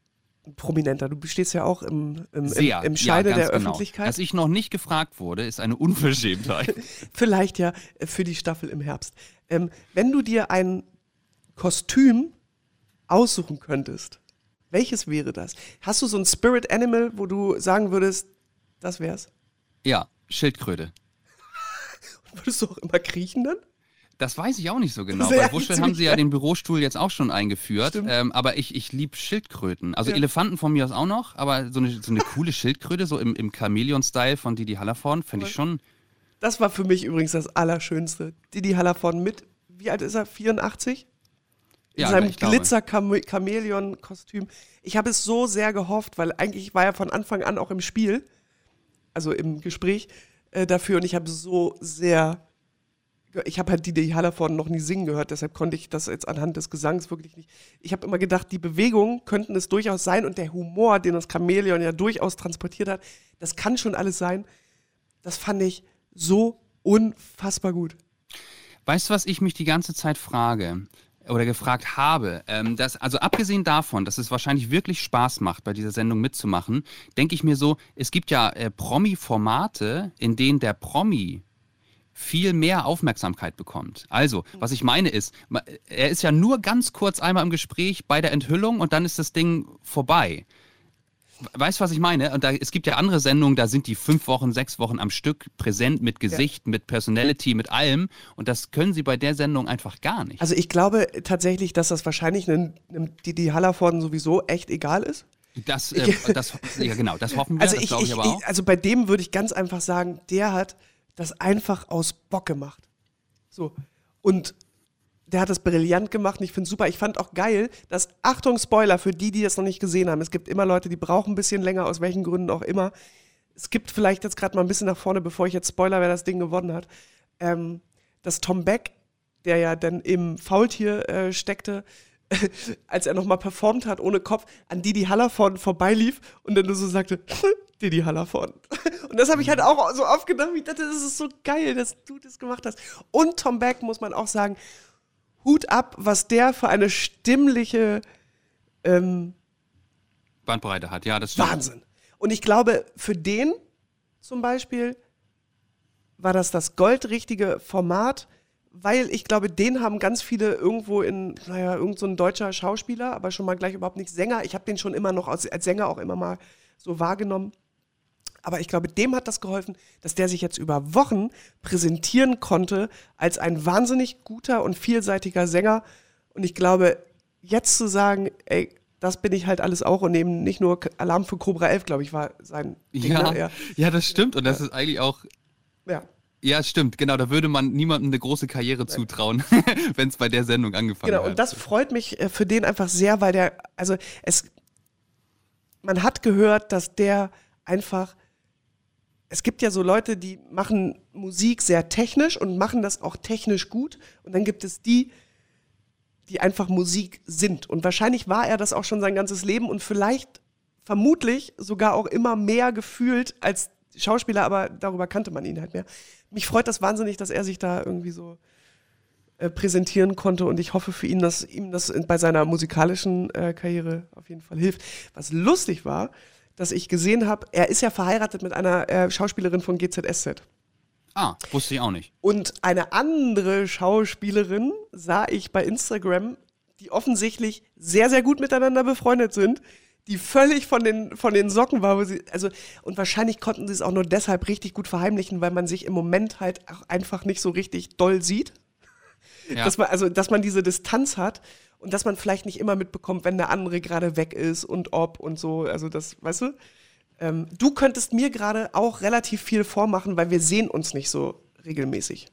Prominenter, du stehst ja auch im, im, Sehr. im, Scheide ja, der genau. Öffentlichkeit. Dass ich noch nicht gefragt wurde, ist eine Unverschämtheit. [LAUGHS] Vielleicht ja äh, für die Staffel im Herbst. Ähm, wenn du dir ein Kostüm aussuchen könntest, welches wäre das? Hast du so ein Spirit Animal, wo du sagen würdest, das wär's? ja, Schildkröte. [LAUGHS] Würdest du auch immer kriechen dann? Das weiß ich auch nicht so genau. Bei ziemlich haben sie ja den Bürostuhl jetzt auch schon eingeführt. Ähm, aber ich, ich liebe Schildkröten. Also Ja. Elefanten von mir aus auch noch, aber so eine, so eine coole Schildkröte, so im, im Chamäleon-Style von Didi Hallervorn, finde ich schon. Das war für mich übrigens das Allerschönste. Didi Hallervorden mit, wie alt ist er? 84? In Ja, seinem. Glitzer-Chamäleon-Kostüm. Ich habe es so sehr gehofft, weil eigentlich war er von Anfang an auch im Spiel, also im Gespräch äh, dafür und ich habe so sehr, ich habe halt Didi Hallervorden noch nie singen gehört, deshalb konnte ich das jetzt anhand des Gesangs wirklich nicht. Ich habe immer gedacht, die Bewegungen könnten es durchaus sein und der Humor, den das Chamäleon ja durchaus transportiert hat, das kann schon alles sein. Das fand ich so unfassbar gut. Weißt du, was ich mich die ganze Zeit frage? Oder gefragt habe, ähm, dass, also abgesehen davon, dass es wahrscheinlich wirklich Spaß macht, bei dieser Sendung mitzumachen, denke ich mir so, es gibt ja äh, Promi-Formate, in denen der Promi viel mehr Aufmerksamkeit bekommt. Also, was ich meine ist, er ist ja nur ganz kurz einmal im Gespräch bei der Enthüllung und dann ist das Ding vorbei. Weißt du, was ich meine? Und da, es gibt ja andere Sendungen, da sind die fünf Wochen, sechs Wochen am Stück präsent mit Gesicht, ja. mit Personality, mit allem. Und das können sie bei der Sendung einfach gar nicht. Also ich glaube tatsächlich, dass das wahrscheinlich einem, Didi Hallervorden sowieso echt egal ist. Das, äh, das, ja genau, das hoffen wir, also ich, ich, ich, aber auch. Also bei dem würde ich ganz einfach sagen, der hat das einfach aus Bock gemacht. So. Und der hat das brillant gemacht und ich finde es super. Ich fand auch geil, dass, Achtung, Spoiler für die, die das noch nicht gesehen haben. Es gibt immer Leute, die brauchen ein bisschen länger, aus welchen Gründen auch immer. Es gibt vielleicht jetzt gerade mal ein bisschen nach vorne, bevor ich jetzt Spoiler, wer das Ding gewonnen hat, ähm, dass Tom Beck, der ja dann im Faultier äh, steckte, [LAUGHS] als er nochmal performt hat ohne Kopf, an Didi Hallervorden vorbeilief und dann nur so sagte, [LAUGHS] Didi Hallervorden. [LAUGHS] Und das habe ich halt auch so oft gedacht, ich dachte, das ist so geil, dass du das gemacht hast. Und Tom Beck, muss man auch sagen, Hut ab, was der für eine stimmliche ähm, Bandbreite hat. Ja, das stimmt. Wahnsinn. Und ich glaube, für den zum Beispiel war das das goldrichtige Format, weil ich glaube, den haben ganz viele irgendwo in, naja, irgend so ein deutscher Schauspieler, aber schon mal gleich überhaupt nicht Sänger. Ich habe den schon immer noch als, als Sänger auch immer mal so wahrgenommen. Aber ich glaube, dem hat das geholfen, dass der sich jetzt über Wochen präsentieren konnte als ein wahnsinnig guter und vielseitiger Sänger. Und ich glaube, jetzt zu sagen, ey, das bin ich halt alles auch und eben nicht nur Alarm für Cobra 11, glaube ich, war sein Ding, ja, ne? ja, das stimmt und das ja. ist eigentlich auch ja. Ja, stimmt, genau. Da würde man niemandem eine große Karriere zutrauen, [LAUGHS] wenn es bei der Sendung angefangen genau, hat. Genau, und das freut mich äh, für den einfach sehr, weil der, also es, man hat gehört, dass der einfach es gibt ja so Leute, die machen Musik sehr technisch und machen das auch technisch gut. Und dann gibt es die, die einfach Musik sind. Und wahrscheinlich war er das auch schon sein ganzes Leben und vielleicht, vermutlich sogar auch immer mehr gefühlt als Schauspieler, aber darüber kannte man ihn halt mehr. Mich freut das wahnsinnig, dass er sich da irgendwie so äh, präsentieren konnte und ich hoffe für ihn, dass ihm das bei seiner musikalischen äh, Karriere auf jeden Fall hilft. Was lustig war, dass ich gesehen habe, er ist ja verheiratet mit einer äh, Schauspielerin von GZSZ. Ah, wusste ich auch nicht. Und eine andere Schauspielerin sah ich bei Instagram, die offensichtlich sehr, sehr gut miteinander befreundet sind, die völlig von den, von den Socken war. Wo sie, also, und wahrscheinlich konnten sie es auch nur deshalb richtig gut verheimlichen, weil man sich im Moment halt auch einfach nicht so richtig doll sieht. Ja. Dass man, also, dass man diese Distanz hat und dass man vielleicht nicht immer mitbekommt, wenn der andere gerade weg ist und ob und so. Also das, weißt du? Ähm, du könntest mir gerade auch relativ viel vormachen, weil wir sehen uns nicht so regelmäßig.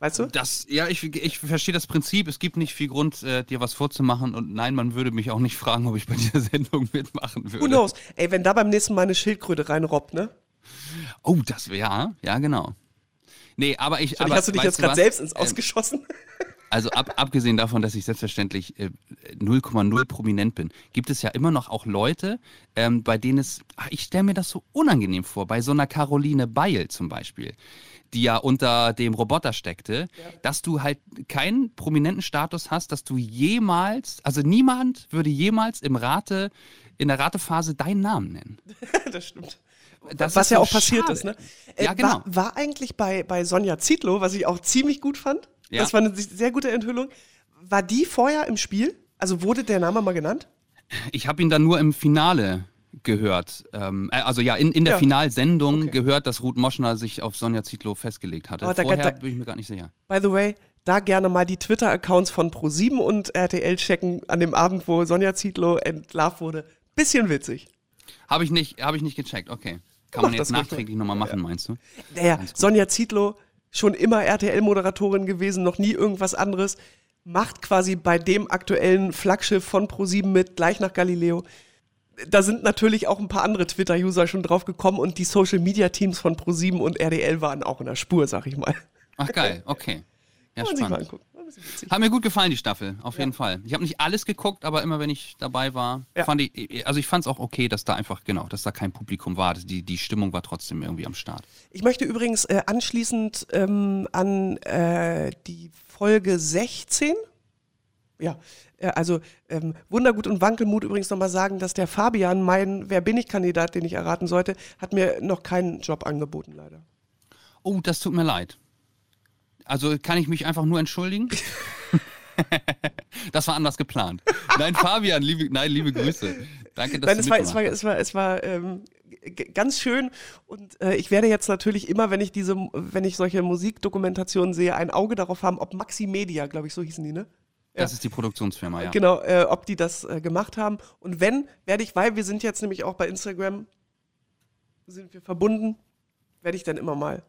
Weißt du? Das, ja, ich, ich verstehe das Prinzip. Es gibt nicht viel Grund, äh, dir was vorzumachen. Und nein, man würde mich auch nicht fragen, ob ich bei dieser [LAUGHS] Sendung mitmachen würde. Who knows? Ey, wenn da beim nächsten Mal eine Schildkröte reinrobbt, ne? Oh, das wäre, ja, ja, genau. Nee, aber ich. Aber, hast du dich jetzt gerade selbst ins ähm, Ausgeschossen? [LAUGHS] Also ab, abgesehen davon, dass ich selbstverständlich 0,0 äh, prominent bin, gibt es ja immer noch auch Leute, ähm, bei denen es, ach, ich stelle mir das so unangenehm vor, bei so einer Caroline Beil zum Beispiel, die ja unter dem Roboter steckte, ja. dass du halt keinen prominenten Status hast, dass du jemals, also niemand würde jemals im Rate, in der Ratephase deinen Namen nennen. [LAUGHS] das stimmt. Das was ja auch passiert schade. ist, ne? Äh, ja, genau. War, war, eigentlich bei, bei Sonja Zietlow, was ich auch ziemlich gut fand, ja. Das war eine sehr gute Enthüllung. War die vorher im Spiel? Also wurde der Name mal genannt? Ich habe ihn dann nur im Finale gehört. Ähm, äh, also ja, in, in der ja. Finalsendung okay. gehört, dass Ruth Moschner sich auf Sonja Zietlow festgelegt hatte. Vorher da, bin ich mir gar nicht sicher. By the way, da gerne mal die Twitter-Accounts von Pro7 und RTL checken an dem Abend, wo Sonja Zietlow entlarvt wurde. Bisschen witzig. Habe ich, nicht, hab ich nicht gecheckt, okay. Kann Mach man jetzt nachträglich nochmal machen, ja. meinst du? Naja, Sonja Zietlow schon immer RTL-Moderatorin gewesen, noch nie irgendwas anderes. Macht quasi bei dem aktuellen Flaggschiff von Pro7 mit, gleich nach Galileo. Da sind natürlich auch ein paar andere Twitter-User schon drauf gekommen und die Social-Media-Teams von Pro7 und RTL waren auch in der Spur, sag ich mal. Ach geil, okay. Ja, spannend. Mal angucken. bisschen witzig. Hat mir gut gefallen, die Staffel, auf jeden Fall. Ich habe nicht alles geguckt, aber immer wenn ich dabei war, Ja. fand ich, also ich fand es auch okay, dass da einfach, genau, dass da kein Publikum war. Die, die Stimmung war trotzdem irgendwie am Start. Ich möchte übrigens äh, anschließend ähm, an äh, die Folge 16, ja, äh, also ähm, Wundergut und Wankelmut übrigens nochmal sagen, dass der Fabian, mein Wer bin ich Kandidat, den ich erraten sollte, hat mir noch keinen Job angeboten, leider. Oh, das tut mir leid. Also kann ich mich einfach nur entschuldigen? [LAUGHS] [LAUGHS] das war anders geplant. Nein, Fabian, liebe, nein, liebe Grüße. Danke, dass Nein, du es war, es war, es war, es war ähm, ganz schön und äh, ich werde jetzt natürlich immer, wenn ich diese, wenn ich solche Musikdokumentationen sehe, ein Auge darauf haben, ob Maxi Media, glaube ich, so hießen die, ne? Das ist die Produktionsfirma, ja. Genau, äh, ob die das äh, gemacht haben. Und wenn, werde ich, weil wir sind jetzt nämlich auch bei Instagram, sind wir verbunden, werde ich dann immer mal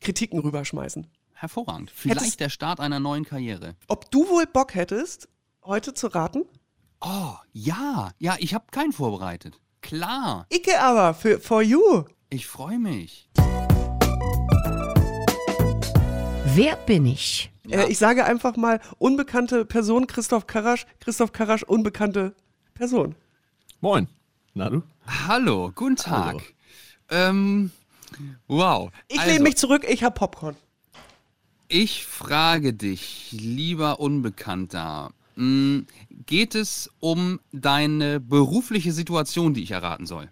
Kritiken rüberschmeißen. Hervorragend. Vielleicht Hättest- der Start einer neuen Karriere. Ob du wohl Bock hättest, heute zu raten? Oh, ja. Ja, ich habe keinen vorbereitet. Klar. Icke aber, für For You. Ich freue mich. Wer bin ich? Äh, ich sage einfach mal, unbekannte Person, Christoph Karasch, Christoph Karasch, unbekannte Person. Moin. Na du? Hallo, guten Tag. Hallo. Ähm, wow. Ich also, lehne mich zurück, ich habe Popcorn. Ich frage dich, lieber Unbekannter, mh, geht es um deine berufliche Situation, die ich erraten soll?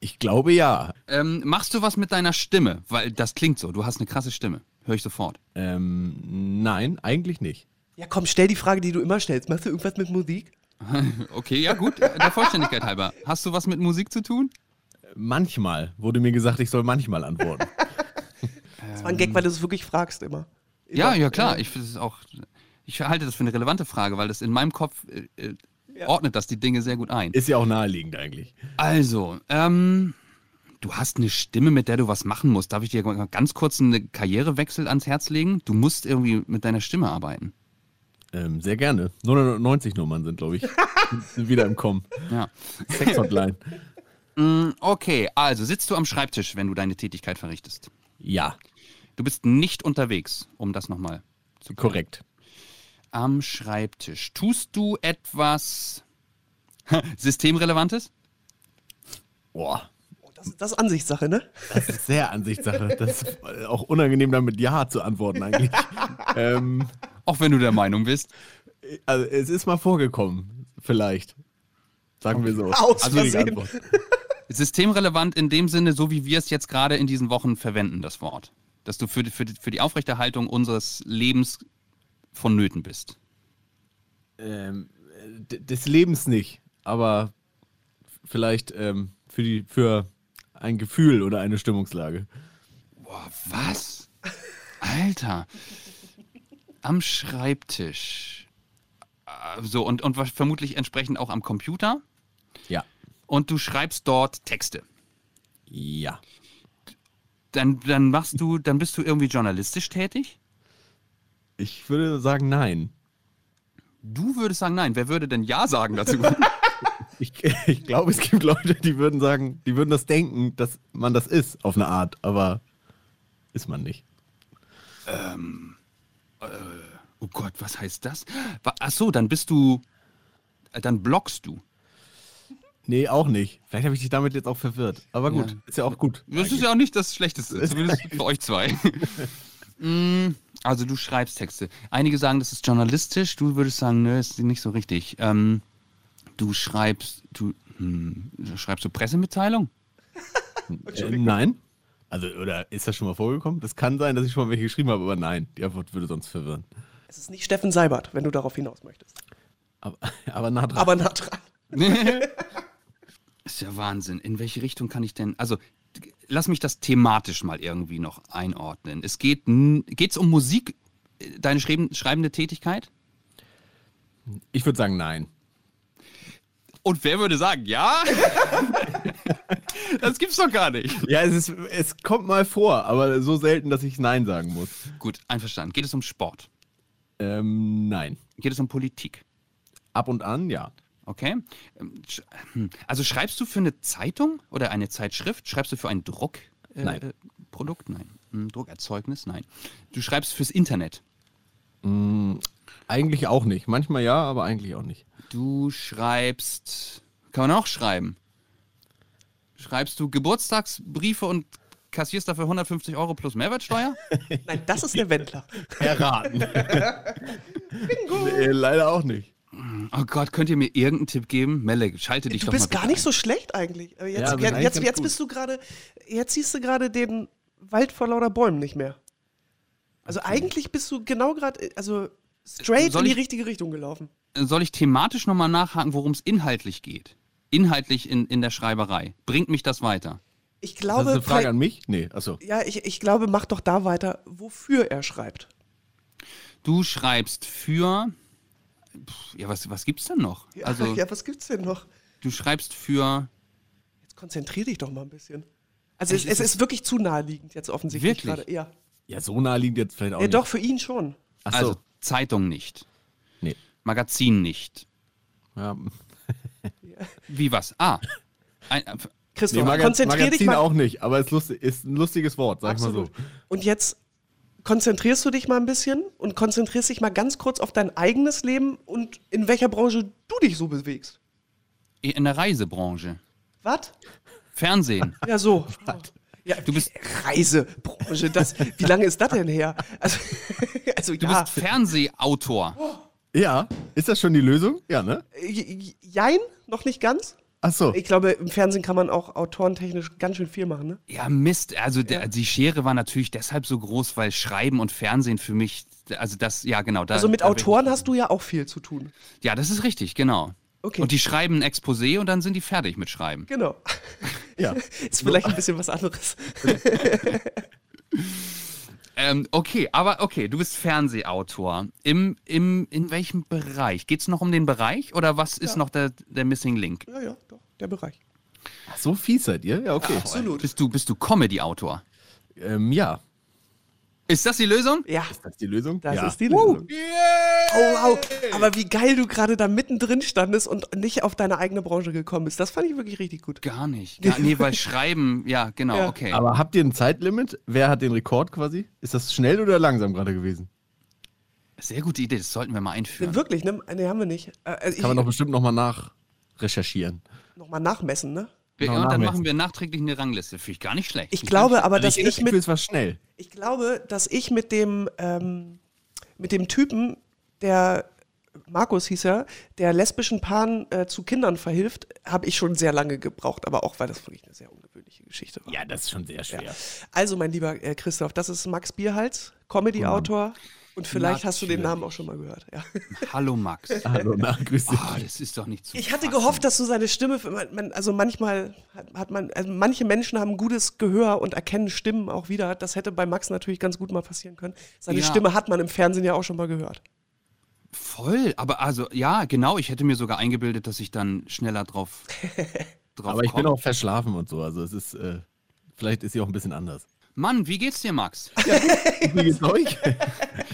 Ich glaube ja. Ähm, machst du was mit deiner Stimme? Weil das klingt so, du hast eine krasse Stimme. Höre ich sofort. Ähm, nein, eigentlich nicht. Ja, komm, stell die Frage, die du immer stellst. Machst du irgendwas mit Musik? [LAUGHS] Okay, ja gut, der Vollständigkeit halber. Hast du was mit Musik zu tun? Manchmal wurde mir gesagt, ich soll manchmal antworten. [LAUGHS] Das war ein Gag, weil du es wirklich fragst immer. Ja, Immer. ja klar. Ich finde es auch. Ich halte das für eine relevante Frage, weil das in meinem Kopf äh, ordnet das die Dinge sehr gut ein. Ist ja auch naheliegend eigentlich. Also, ähm, du hast eine Stimme, mit der du was machen musst. Darf ich dir ganz kurz einen Karrierewechsel ans Herz legen? Du musst irgendwie mit deiner Stimme arbeiten. Ähm, sehr gerne. 990 Nummern sind, glaube ich, [LAUGHS] sind wieder im Kommen. Ja. Sexhotline. Mm, Okay, also sitzt du am Schreibtisch, wenn du deine Tätigkeit verrichtest. Ja, Du bist nicht unterwegs, um das nochmal zu korrekt. Am Schreibtisch. Tust du etwas [LAUGHS] Systemrelevantes? Boah, Das ist, das ist Ansichtssache, ne? das ist sehr Ansichtssache. Das ist auch unangenehm, damit Ja zu antworten eigentlich. [LAUGHS] ähm, Auch wenn du der Meinung bist. also, es ist mal vorgekommen, vielleicht. Sagen wir so. Aus Versehen. [LAUGHS] Systemrelevant in dem Sinne, so wie wir es jetzt gerade in diesen Wochen verwenden, das Wort. Dass du für für für die Aufrechterhaltung unseres Lebens vonnöten bist. Ähm, des Lebens nicht, aber vielleicht ähm, für, die, für ein Gefühl oder eine Stimmungslage. Boah, was? Alter. Am Schreibtisch. Äh, So, und, und vermutlich entsprechend auch am Computer. Ja. Und du schreibst dort Texte. Ja. Dann, dann machst du, dann bist du irgendwie journalistisch tätig? Ich würde sagen, nein. Du würdest sagen, nein. Wer würde denn Ja sagen dazu? [LAUGHS] Ich, ich glaube, es gibt Leute, die würden sagen, die würden das denken, dass man das ist, auf eine Art, aber ist man nicht. oh Gott, was heißt das? Ach so, dann bist du, äh, dann bloggst du. Nee, auch nicht. Vielleicht habe ich dich damit jetzt auch verwirrt. Aber gut, Ja. ist ja auch gut. Das ist ja auch nicht das Schlechteste, [LAUGHS] zumindest für euch zwei. [LAUGHS] Mm, also du schreibst Texte. Einige sagen, das ist journalistisch, du würdest sagen, nö, ist nicht so richtig. Ähm, du schreibst, du, hm, schreibst du Pressemitteilung? [LAUGHS] Äh, nein. Also, oder ist das schon mal vorgekommen? Das kann sein, dass ich schon mal welche geschrieben habe, aber nein. Die Antwort würde sonst verwirren. Es ist nicht Steffen Seibert, wenn du darauf hinaus möchtest. Aber, [LAUGHS] aber nah dran. Aber nah dran. [LAUGHS] Ist ja Wahnsinn. In welche Richtung kann ich denn, also lass mich das thematisch mal irgendwie noch einordnen. Es geht, es um Musik, äh, deine schreiben, schreibende Tätigkeit? ich würde sagen, nein. Und wer würde sagen, ja? [LAUGHS] das gibt's doch gar nicht. Ja, es, ist, es kommt mal vor, aber so selten, dass ich Nein sagen muss. Gut, einverstanden. Geht es um Sport? Ähm, nein. Geht es um Politik? Ab und an, ja. Okay. Ähm, hm. Also schreibst du für eine Zeitung oder eine Zeitschrift? Schreibst du für ein Druckprodukt? Äh, Nein. Produkt? Nein. Hm, Druckerzeugnis? Nein. Du schreibst fürs Internet. Eigentlich auch nicht. Manchmal ja, aber eigentlich auch nicht. Du schreibst. Kann man auch schreiben? Schreibst du Geburtstagsbriefe und kassierst dafür 150 Euro plus Mehrwertsteuer? [LAUGHS] Nein, das ist der Wendler. Erraten. [LAUGHS] nee, leider auch nicht. Oh Gott, könnt ihr mir irgendeinen Tipp geben? Melle, schalte dich Du doch bist mal gar nicht so schlecht eigentlich. Aber jetzt, Ja, jetzt, eigentlich jetzt, jetzt bist du gerade, jetzt siehst du gerade den Wald vor lauter Bäumen nicht mehr. Also eigentlich bist du genau gerade, also straight Soll in die ich- richtige Richtung gelaufen. Soll ich thematisch nochmal nachhaken, worum es inhaltlich geht? Inhaltlich in, in der Schreiberei. Bringt mich das weiter? Ich Ist das glaube, eine Frage an mich? Nee, achso. ja, ich, ich glaube, mach doch da weiter, wofür er schreibt. Du schreibst für. Pff, Ja, was, was gibt's denn noch? Ja, Also, [LAUGHS] ja, was gibt's denn noch? du schreibst für. Jetzt konzentrier dich doch mal ein bisschen. Also es, Es ist- wirklich zu naheliegend jetzt offensichtlich Wirklich? gerade. Ja. Ja, so naheliegend jetzt vielleicht auch ja, nicht. doch, für ihn schon. Achso. Also, Zeitung nicht. Nee. Magazin nicht. Ja. Wie was? Ah. Ein, äh, Christoph, Nee, Maga konzentrier dich Magazin mal. auch nicht, aber es ist, lustig, ist ein lustiges Wort, sag ich mal Absolut. so. Und jetzt konzentrierst du dich mal ein bisschen und konzentrierst dich mal ganz kurz auf dein eigenes Leben und in welcher Branche du dich so bewegst. in der Reisebranche. Was? Fernsehen. [LAUGHS] Ja, so. Ja, Du bist- Reisebranche, das, wie lange ist das denn her? Also, [LAUGHS] also Du ja, bist Fernsehautor. Ja, ist das schon die Lösung? Ja, ne? J- jein, noch nicht ganz. Achso. Ich glaube, im Fernsehen kann man auch autorentechnisch ganz schön viel machen, ne? Ja, Mist. Also der, die Schere war natürlich deshalb so groß, weil Schreiben und Fernsehen für mich, also das, ja genau. Da, Also mit Autoren hast du ja auch viel zu tun. Ja, das ist richtig, genau. Okay. Und die schreiben ein Exposé und dann sind die fertig mit Schreiben. Genau. Ja. [LAUGHS] Ist vielleicht ein bisschen was anderes. [LAUGHS] [LAUGHS] Ähm, okay, aber okay, du bist Fernsehautor. Im, im, in welchem Bereich? Geht es noch um den Bereich oder was ist noch der, der Missing Link? Ja, ja, doch, der Bereich. So fies seid ihr? Ja, okay. Absolut. Bist du, bist du Comedy-Autor? Ähm, ja. Ist das die Lösung? Ja, Ist das die Lösung? das ja. ist die Lösung. Oh, wow. Aber wie geil du gerade da mittendrin standest und nicht auf deine eigene Branche gekommen bist. Das fand ich wirklich richtig gut. Gar nicht. Gar, nee, weil [LAUGHS] Schreiben, ja, genau, Ja. okay. Aber habt ihr ein Zeitlimit? Wer hat den Rekord quasi? Ist das schnell oder langsam gerade gewesen? Sehr gute Idee, das sollten wir mal einführen. Wirklich, ne? Nee, haben wir nicht. Äh, Also Kann man doch bestimmt nochmal nachrecherchieren. noch mal nachmessen, ne? Wir, Noch und dann machen wir nachträglich eine Rangliste. Finde ich gar nicht schlecht. Ich glaube aber, Also dass ich, ich mit es war schnell. Ich glaube, dass ich mit dem, ähm, mit dem Typen, der Markus hieß er, der lesbischen Paaren äh, zu Kindern verhilft, habe ich schon sehr lange gebraucht, aber auch weil das wirklich eine sehr ungewöhnliche Geschichte war. Ja, das ist schon sehr schwer. Also, mein lieber äh, Christoph, das ist Max Bierhals, Comedy-Autor. Und vielleicht hast du den Namen auch schon mal gehört. Ja. Hallo Max. [LAUGHS] Hallo, na, grüß dich. Oh, das ist doch nicht zu Ich hatte fassen. gehofft, dass du seine Stimme, für, man, also manchmal hat, hat man, also manche Menschen haben gutes Gehör und erkennen Stimmen auch wieder. Das hätte bei Max natürlich ganz gut mal passieren können. Seine Ja. Stimme hat man im Fernsehen ja auch schon mal gehört. Voll, aber also, ja, genau, ich hätte mir sogar eingebildet, dass ich dann schneller drauf, [LAUGHS] drauf Aber ich bin komme. auch verschlafen und so. Also es ist, äh, vielleicht ist sie auch ein bisschen anders. Mann, wie geht's dir, Max? Wie geht's euch? [LAUGHS]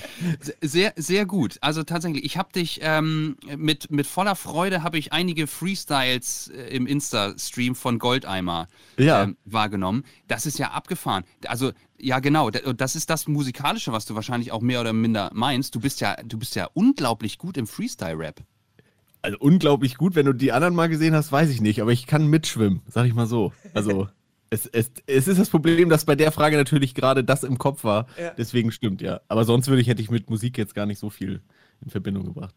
Sehr, sehr gut. Also tatsächlich, ich habe dich ähm, mit, mit voller Freude habe ich einige Freestyles äh, im Insta-Stream von Goldeimer Ja. ähm, wahrgenommen. Das ist ja abgefahren. Also ja, genau. Das ist das musikalische, was du wahrscheinlich auch mehr oder minder meinst. Du bist ja, du bist ja unglaublich gut im Freestyle-Rap. Also unglaublich gut. Wenn du die anderen mal gesehen hast, weiß ich nicht. Aber ich kann mitschwimmen, sag ich mal so. Also es, es, es ist das Problem, dass bei der Frage natürlich gerade das im Kopf war. Ja. Deswegen stimmt, ja. Aber sonst würde ich, hätte ich mit Musik jetzt gar nicht so viel in Verbindung gebracht.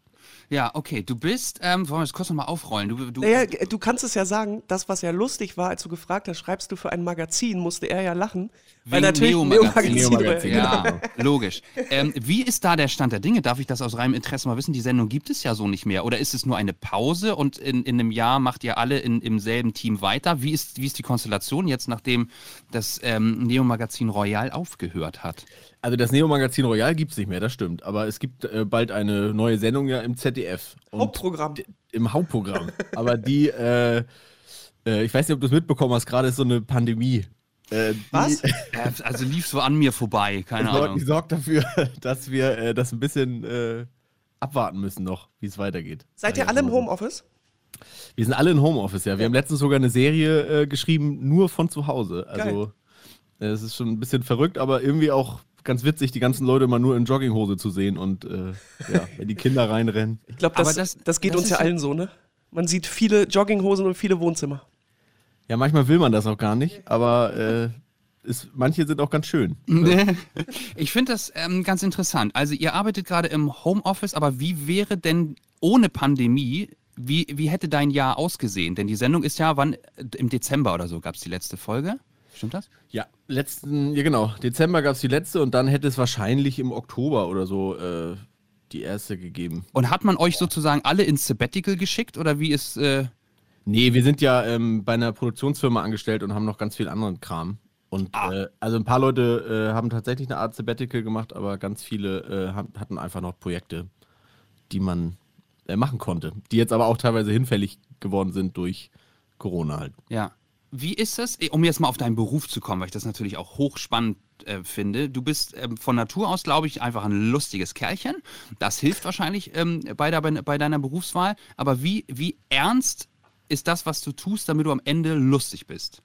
Ja, okay. Du bist, ähm, wollen wir das kurz nochmal aufrollen? Du, du, Naja, du kannst es ja sagen, das, was ja lustig war, als du gefragt hast, schreibst du für ein Magazin, musste er ja lachen. weil Wegen natürlich Neo-Magazin. Neo-Magazin, war, Ja, logisch. Ähm, wie ist da der Stand der Dinge? Darf ich das aus reinem Interesse mal wissen? Die Sendung gibt es ja so nicht mehr. Oder ist es nur eine Pause und in, in einem Jahr macht ihr alle in, im selben Team weiter? Wie ist, wie ist die Konstellation jetzt, nachdem das ähm, Neo-Magazin Royal aufgehört hat? Also das Neo-Magazin Royal gibt es nicht mehr, das stimmt. Aber es gibt äh, bald eine neue Sendung ja im ZDF. Hauptprogramm. Im Hauptprogramm. [LAUGHS] Aber die, äh, äh, ich weiß nicht, ob du es mitbekommen hast, gerade ist so eine Pandemie. Äh, Was? [LAUGHS] Also lief so an mir vorbei, keine Die sorgt, die Ahnung. sorgt dafür, [LAUGHS] dass wir äh, das ein bisschen äh, abwarten müssen noch, wie es weitergeht. Seid ihr alle im Homeoffice? Wir sind alle in Homeoffice, ja. Wir haben letztens sogar eine Serie äh, geschrieben, nur von zu Hause. Also äh, es ist schon ein bisschen verrückt, aber irgendwie auch ganz witzig, die ganzen Leute mal nur in Jogginghose zu sehen und äh, ja, wenn die Kinder reinrennen. Ich glaube, das, das- das, geht das uns ja- allen so, ne? Man sieht viele Jogginghosen und viele Wohnzimmer. Ja, manchmal will man das auch gar nicht, aber äh, ist, manche sind auch ganz schön. [LAUGHS] Ich finde das ähm, ganz interessant. Also ihr arbeitet gerade im Homeoffice, aber wie wäre denn ohne Pandemie, wie, wie hätte dein Jahr ausgesehen? Denn die Sendung ist ja, wann? Im Dezember oder so gab es die letzte Folge. Stimmt das? Ja, letzten, ja genau, Dezember gab es die letzte und dann hätte es wahrscheinlich im Oktober oder so äh, die erste gegeben. Und hat man euch sozusagen alle ins Sabbatical geschickt oder wie ist. Äh, Nee, wir sind ja ähm, bei einer Produktionsfirma angestellt und haben noch ganz viel anderen Kram. Und Ah. äh, also ein paar Leute äh, haben tatsächlich eine Art Sabbatical gemacht, aber ganz viele äh, haben, hatten einfach noch Projekte, die man äh, machen konnte, die jetzt aber auch teilweise hinfällig geworden sind durch Corona halt. ja. Wie ist das, eh, um jetzt mal auf deinen Beruf zu kommen, weil ich das natürlich auch hochspannend äh, finde. Du bist ähm, von Natur aus, glaube ich, einfach ein lustiges Kerlchen. Das hilft wahrscheinlich ähm, bei, der, bei deiner Berufswahl. Aber wie, wie ernst ist das, was du tust, damit du am Ende lustig bist?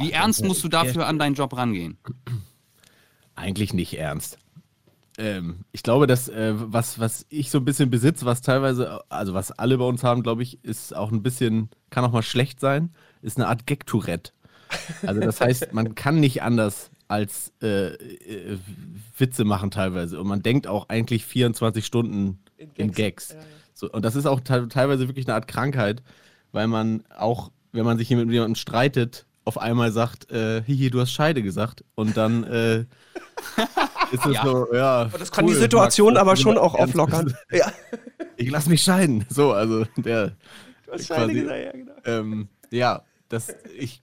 Wie ernst musst du dafür an deinen Job rangehen? [CLEARS THROAT] Eigentlich nicht ernst. Ähm, ich glaube, dass äh, was, was ich so ein bisschen besitze, was teilweise, also was alle bei uns haben, glaube ich, ist auch ein bisschen, kann auch mal schlecht sein, ist eine Art Gag-Tourette. Also das heißt, man kann nicht anders als äh, äh, Witze machen teilweise. Und man denkt auch eigentlich 24 Stunden in In Gags. Gags. Ja. So, und das ist auch te teilweise wirklich eine Art Krankheit, weil man auch, wenn man sich hier mit jemandem streitet, auf einmal sagt, äh, hihi, du hast Scheide gesagt. Und dann äh, [LAUGHS] ist es Ja. so, ja. Aber das kann cool, die Situation Max, aber schon auch auflockern. [LAUGHS] Ja. Ich lass mich scheiden. So, also der. Du hast Quasi- Scheine gesagt, ja, genau. Ähm, ja, das, ich.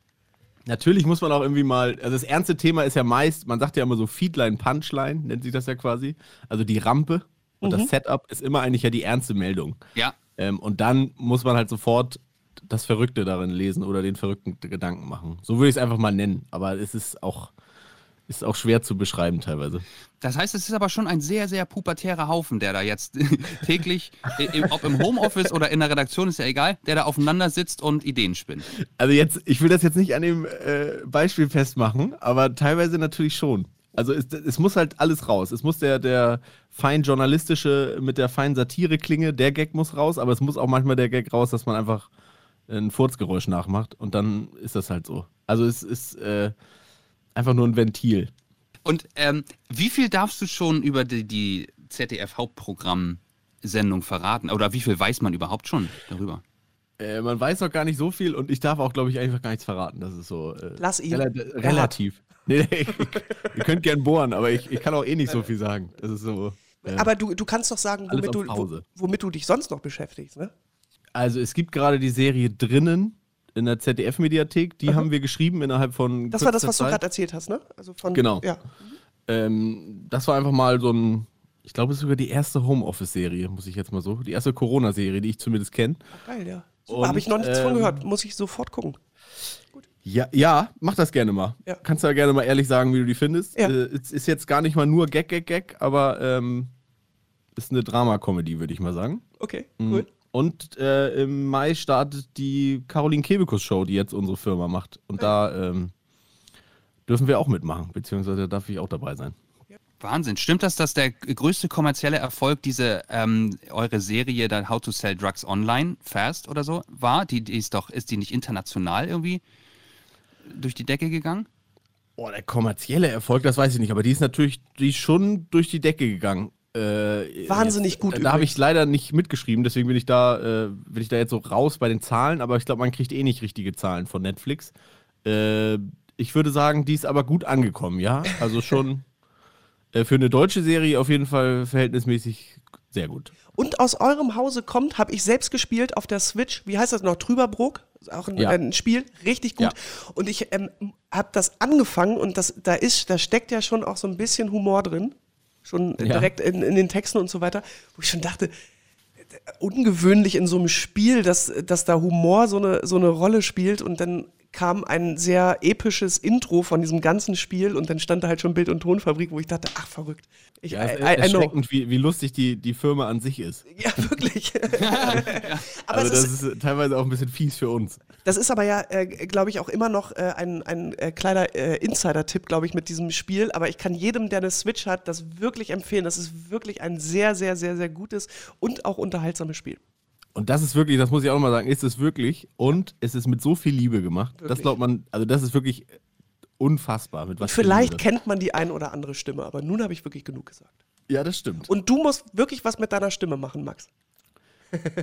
Natürlich muss man auch irgendwie mal, also das ernste Thema ist ja meist, man sagt ja immer so Feedline, Punchline, nennt sich das ja quasi. Also die Rampe und das Setup ist immer eigentlich ja die ernste Meldung. Ja. Ähm, und dann muss man halt sofort das Verrückte darin lesen oder den verrückten Gedanken machen. So würde ich es einfach mal nennen. Aber es ist auch, ist auch schwer zu beschreiben teilweise. Das heißt, es ist aber schon ein sehr, sehr pubertärer Haufen, der da jetzt [LAUGHS] täglich, ob im Homeoffice oder in der Redaktion, ist ja egal, der da aufeinander sitzt und Ideen spinnt. Also jetzt, ich will das jetzt nicht an dem äh, Beispiel festmachen, aber teilweise natürlich schon. Also es, es muss halt alles raus. Es muss der, der fein journalistische mit der feinen Satire-Klinge, der Gag muss raus, aber es muss auch manchmal der Gag raus, dass man einfach ein Furzgeräusch nachmacht und dann ist das halt so. Also es ist äh, einfach nur ein Ventil. Und ähm, wie viel darfst du schon über die, die ZDF-Hauptprogramm-Sendung verraten? Oder wie viel weiß man überhaupt schon darüber? Äh, man weiß noch gar nicht so viel und ich darf auch, glaube ich, einfach gar nichts verraten. Das ist so äh, Lass ihn. rela relativ. [LAUGHS] Nee, nee, ich, [LAUGHS] ihr könnt gern bohren, aber ich, ich kann auch eh nicht so viel sagen. Das ist so. äh, Aber du, du kannst doch sagen, womit du, womit du dich sonst noch beschäftigst, ne? Also es gibt gerade die Serie drinnen in der ZDF-Mediathek. Die haben wir geschrieben innerhalb von. Das war das, was du Zeit. gerade erzählt hast, ne? Also von, Genau. Ja. Ähm, das war einfach mal so ein. Ich glaube, es ist sogar die erste Homeoffice-Serie, muss ich jetzt mal so. Die erste Corona-Serie, die ich zumindest kenne. Geil, ja. Habe ich noch nichts von ähm, gehört. Muss ich sofort gucken. Ja, ja, mach das gerne mal. Ja. Kannst du ja gerne mal ehrlich sagen, wie du die findest. Ja. Äh, es ist jetzt gar nicht mal nur Gag, Gag, Gag, aber ähm, ist eine Drama-Comedy, würde ich mal sagen. Okay, Mhm. cool. Und äh, im Mai startet die Caroline Kebekus Show, die jetzt unsere Firma macht. Und da ähm, dürfen wir auch mitmachen, beziehungsweise darf ich auch dabei sein. Wahnsinn. Stimmt das, dass der größte kommerzielle Erfolg diese ähm, eure Serie da How to Sell Drugs Online Fast oder so war? Die, die ist doch, ist die nicht international irgendwie durch die Decke gegangen? Oh, der kommerzielle Erfolg, das weiß ich nicht, aber die ist natürlich die ist schon durch die Decke gegangen. Äh, Wahnsinnig jetzt, gut Da habe ich leider nicht mitgeschrieben, deswegen bin ich da, äh, bin ich da jetzt so raus bei den Zahlen, aber ich glaube, man kriegt eh nicht richtige Zahlen von Netflix. Äh, ich würde sagen, die ist aber gut angekommen, ja. Also schon [LAUGHS] äh, für eine deutsche Serie auf jeden Fall verhältnismäßig sehr gut. Und aus eurem Hause kommt, habe ich selbst gespielt auf der Switch. Wie heißt das noch? Trüberbrook? Auch ein, Ja. ein Spiel, richtig gut. Und ich ähm, habe das angefangen und das, da ist, da steckt ja schon auch so ein bisschen Humor drin. Schon Ja. direkt in, in den Texten und so weiter. Wo ich schon dachte, ungewöhnlich in so einem Spiel, dass, dass da Humor so eine, so eine Rolle spielt und dann kam ein sehr episches Intro von diesem ganzen Spiel und dann stand da halt schon Bild- und Tonfabrik, wo ich dachte, ach verrückt. Ich, Ja, es ist I- I know. erschreckend, wie, wie lustig die, die Firma an sich ist. Ja, [LAUGHS] wirklich. [LAUGHS] aber also das ist, ist, teilweise auch ein bisschen fies für uns. das ist aber ja, äh, glaube ich, auch immer noch äh, ein, ein äh, kleiner äh, Insider-Tipp, glaube ich, mit diesem Spiel. Aber ich kann jedem, der eine Switch hat, das wirklich empfehlen. Das ist wirklich ein sehr, sehr, sehr, sehr gutes und auch unterhaltsames Spiel. Und das ist wirklich, das muss ich auch nochmal sagen, ist es wirklich und es ist mit so viel Liebe gemacht. Das Wirklich. glaubt man, also das ist wirklich unfassbar. Mit was Vielleicht kennt man die ein oder andere Stimme, aber nun habe ich wirklich genug gesagt. Ja, das stimmt. Und du musst wirklich was mit deiner Stimme machen, Max.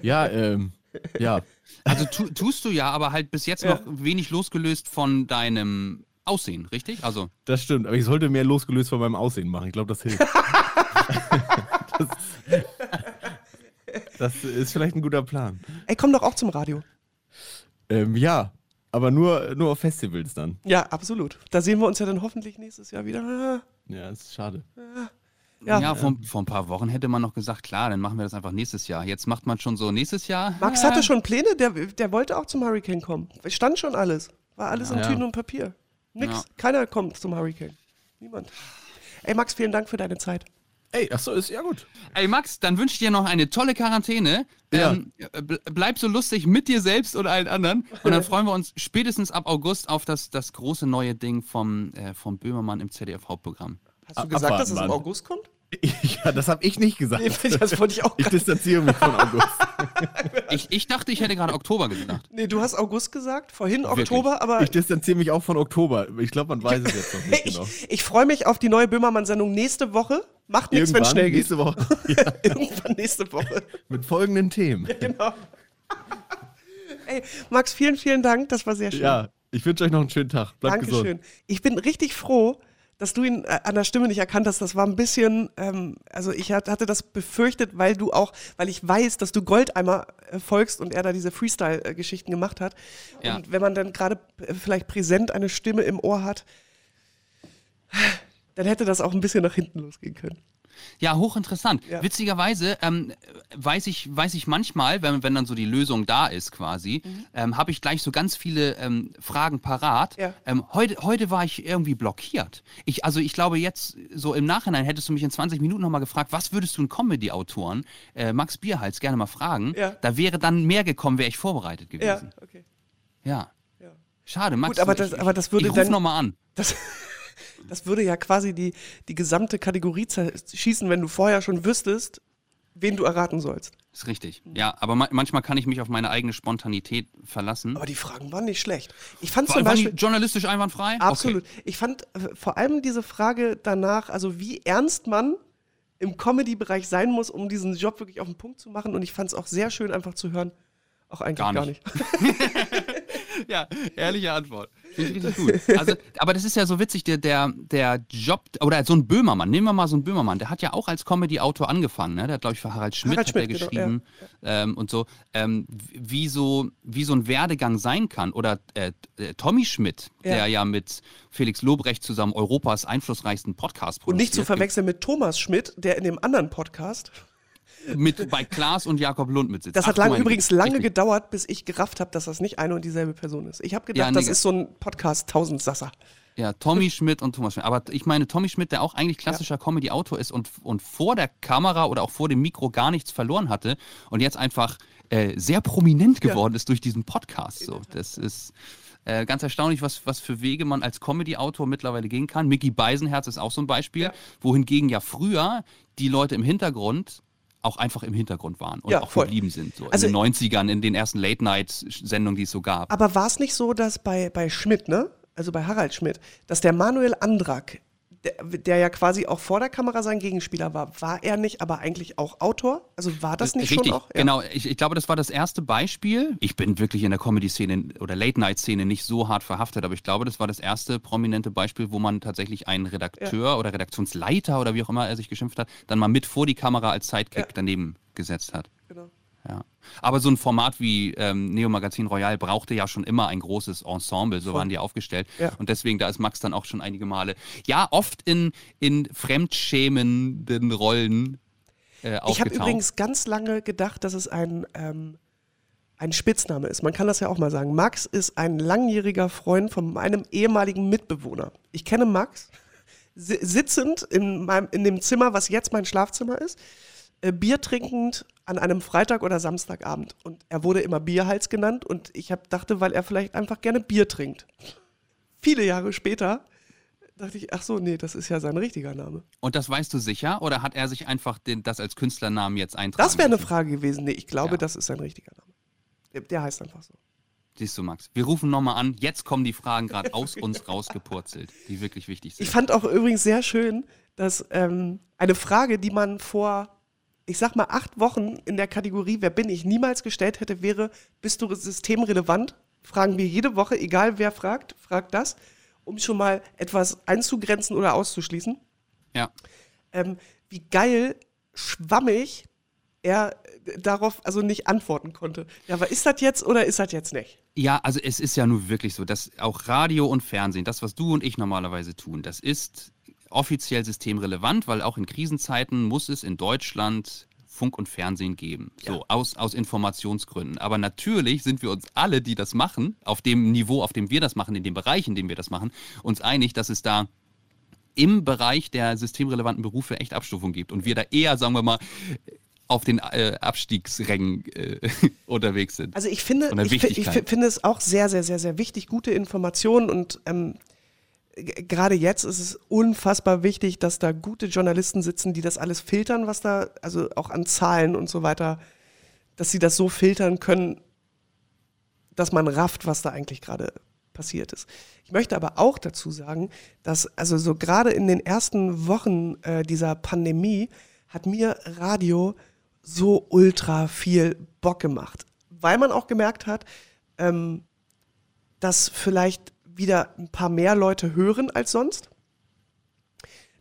Ja, ähm, ja. Also tu, tust du ja, aber halt bis jetzt Ja. noch wenig losgelöst von deinem Aussehen, richtig? Also Das stimmt, aber ich sollte mehr losgelöst von meinem Aussehen machen. Ich glaube, das hilft. [LAUGHS] das, das ist vielleicht ein guter Plan. Ey, komm doch auch zum Radio. Ähm, ja, aber nur, nur auf Festivals dann. Ja, absolut. Da sehen wir uns ja dann hoffentlich nächstes Jahr wieder. Ja, ist schade. Ja. ja, vor, vor ein paar Wochen hätte man noch gesagt, klar, dann machen wir das einfach nächstes Jahr. Jetzt macht man schon so nächstes Jahr. Max hatte schon Pläne, der, der wollte auch zum Hurricane kommen. Stand schon alles. War alles in Ja. Tüten und Papier. Nix. Ja. Keiner kommt zum Hurricane. Niemand. Ey, Max, vielen Dank für deine Zeit. Ey, achso, ist ja gut. Ey Max, dann wünsche ich dir noch eine tolle Quarantäne. Ja. Ähm, ble- bleib so lustig mit dir selbst und allen anderen. Und dann [LAUGHS] freuen wir uns spätestens ab August auf das, das große neue Ding vom, äh, vom Böhmermann im ZDF-Hauptprogramm. Hast du gesagt, abwarten, dass es im. August kommt? Ja, das habe ich nicht gesagt. Nee, das wollte ich auch Ich distanziere mich von August. [LAUGHS] Ich, ich dachte, ich hätte gerade Oktober gesagt. Nee, du hast August gesagt, vorhin Wirklich? Oktober, aber Ich distanziere mich auch von Oktober. Ich glaube, man weiß es jetzt noch nicht ich, genau. ich freue mich auf die neue Böhmermann-Sendung nächste Woche. Macht nichts, wenn es schnell geht. nächste Woche. [LAUGHS] Ja, Irgendwann nächste Woche. mit folgenden Themen. Genau. Ey, Max, vielen, vielen Dank. Das war sehr schön. Ja, ich wünsche euch noch einen schönen Tag. Bleibt gesund. Dankeschön. Ich bin richtig froh, dass du ihn äh, an der Stimme nicht erkannt hast. Das war ein bisschen, ähm, also ich hat- hatte das befürchtet, weil du auch, weil ich weiß, dass du Goldeimer äh, folgst und er da diese Freestyle-Geschichten gemacht hat. Ja. Und wenn man dann gerade äh, vielleicht präsent eine Stimme im Ohr hat, dann hätte das auch ein bisschen nach hinten losgehen können. Ja, hochinteressant. Ja. Witzigerweise ähm, weiß, ich, weiß ich manchmal, wenn, wenn dann so die Lösung da ist quasi, ähm, habe ich gleich so ganz viele ähm, Fragen parat. Ja. Ähm, heute, heute war ich irgendwie blockiert. Ich, also ich glaube jetzt, so im Nachhinein hättest du mich in 20 Minuten nochmal gefragt, was würdest du einen Comedy-Autoren, äh, Max Bierhals, gerne mal fragen. Ja. Da wäre dann mehr gekommen, wäre ich vorbereitet Ja, gewesen. okay. Ja. Ja. Schade, Max. Gut, aber ich, das- aber das würde ich ruf dann- nochmal an. Das, [LAUGHS] das würde ja quasi die, die gesamte Kategorie zerschießen, wenn du vorher schon wüsstest, wen du erraten sollst. Ist richtig. Ja, aber ma manchmal kann ich mich auf meine eigene Spontanität verlassen. Aber die Fragen waren nicht schlecht. Ich fand War, zum Beispiel. journalistisch einwandfrei? Absolut. Ich fand äh, vor allem diese Frage danach, also wie ernst man im Comedy-Bereich sein muss, um diesen Job wirklich auf den Punkt zu machen. Und ich fand es auch sehr schön, einfach zu hören. Auch eigentlich Gar gar nicht. [LAUGHS] [LAUGHS] [LAUGHS] Ja, ehrliche Antwort. Finde ich richtig gut. Also, aber das ist ja so witzig, der, der, der Job, oder so ein Böhmermann, nehmen wir mal so einen Böhmermann, der hat ja auch als Comedy-Autor angefangen, ne? Der hat, glaube ich, für Harald Schmidt, Harald hat er Schmidt, genau, geschrieben ähm, und so, ähm, wie so, wie so ein Werdegang sein kann. Oder äh, äh, Tommy Schmidt, Ja. der ja mit Felix Lobrecht zusammen Europas einflussreichsten Podcast Und produziert. nicht zu verwechseln mit Thomas Schmidt, der in dem anderen Podcast. Mit bei Klaas und Jakob Lund mit sitzt. Das hat Ach, lang, meine übrigens lange Richtig. gedauert, bis ich gerafft habe, dass das nicht eine und dieselbe Person ist. Ich habe gedacht, Ja, das ist so ein Podcast Tausendsasser. Ja, Tommy Schmidt und Thomas Schmidt. Aber ich meine, Tommy Schmidt, der auch eigentlich klassischer Comedy-Autor ist und, und vor der Kamera oder auch vor dem Mikro gar nichts verloren hatte und jetzt einfach äh, sehr prominent geworden ist durch diesen Podcast. So. Das ist äh, ganz erstaunlich, was, was für Wege man als Comedy-Autor mittlerweile gehen kann. Mickey Beisenherz ist auch so ein Beispiel, Ja. wohingegen ja früher die Leute im Hintergrund auch einfach im Hintergrund waren und Ja, auch voll. geblieben sind. So Also- in den 90ern, in den ersten Late-Night-Sendungen, die es so gab. Aber war es nicht so, dass bei, bei Schmidt, ne? Also bei Harald Schmidt, dass der Manuel Andrak, der, der ja quasi auch vor der Kamera sein Gegenspieler war, war er nicht aber eigentlich auch Autor? Also war das nicht Richtig, schon auch? Ja. genau. Ich, ich glaube, das war das erste Beispiel. Ich bin wirklich in der Comedy-Szene oder Late-Night-Szene nicht so hart verhaftet, aber ich glaube, das war das erste prominente Beispiel, wo man tatsächlich einen Redakteur oder Redaktionsleiter oder wie auch immer er sich geschimpft hat, dann mal mit vor die Kamera als Sidekick Ja. daneben gesetzt hat. Genau. Ja. Aber so ein Format wie ähm, Neo Magazin Royal brauchte ja schon immer ein großes Ensemble, so waren die aufgestellt. Ja. Und deswegen, da ist Max dann auch schon einige Male, ja, oft in, in fremdschämenden Rollen äh, Ich habe übrigens ganz lange gedacht, dass es ein, ähm, ein Spitzname ist. Man kann das ja auch mal sagen. Max ist ein langjähriger Freund von meinem ehemaligen Mitbewohner. Ich kenne Max si- sitzend in, meinem, in dem Zimmer, was jetzt mein Schlafzimmer ist, äh, Bier trinkend an einem Freitag oder Samstagabend. Und er wurde immer Bierhals genannt und ich hab, dachte, weil er vielleicht einfach gerne Bier trinkt. Viele Jahre später dachte ich, ach so, nee, das ist ja sein richtiger Name. Und das weißt du sicher? Oder hat er sich einfach den, das als Künstlernamen jetzt eintragen Das wäre eine? Frage gewesen. Nee, ich glaube, Ja. das ist sein richtiger Name. Der, der heißt einfach so. Siehst du, Max. Wir rufen nochmal an. Jetzt kommen die Fragen gerade aus uns [LAUGHS] rausgepurzelt, die wirklich wichtig sind. Ich fand auch übrigens sehr schön, dass ähm, eine Frage, die man vor, ich sag mal, acht Wochen in der Kategorie Wer bin ich niemals gestellt hätte, wäre, bist du systemrelevant? Fragen wir jede Woche, egal wer fragt, fragt das, um schon mal etwas einzugrenzen oder auszuschließen. ja. Ähm, wie geil, schwammig er äh, darauf also nicht antworten konnte. Ja, aber ist das jetzt oder ist das jetzt nicht? Ja, also es ist ja nun wirklich so, dass auch Radio und Fernsehen, das, was du und ich normalerweise tun, das ist offiziell systemrelevant, weil auch in Krisenzeiten muss es in Deutschland Funk und Fernsehen geben. So, aus, aus Informationsgründen. Aber natürlich sind wir uns alle, die das machen, auf dem Niveau, auf dem wir das machen, in dem Bereich, in dem wir das machen, uns einig, dass es da im Bereich der systemrelevanten Berufe echt Abstufung gibt und wir da eher, sagen wir mal, auf den äh, Abstiegsrängen äh, [LAUGHS] unterwegs sind. Also ich finde, ich, ich finde es auch sehr, sehr, sehr, sehr wichtig, gute Informationen und ähm, gerade jetzt ist es unfassbar wichtig, dass da gute Journalisten sitzen, die das alles filtern, was da, also auch an Zahlen und so weiter, dass sie das so filtern können, dass man rafft, was da eigentlich gerade passiert ist. Ich möchte aber auch dazu sagen, dass also so gerade in den ersten Wochen äh, dieser Pandemie hat mir Radio so ultra viel Bock gemacht, weil man auch gemerkt hat, ähm, dass vielleicht wieder ein paar mehr Leute hören als sonst.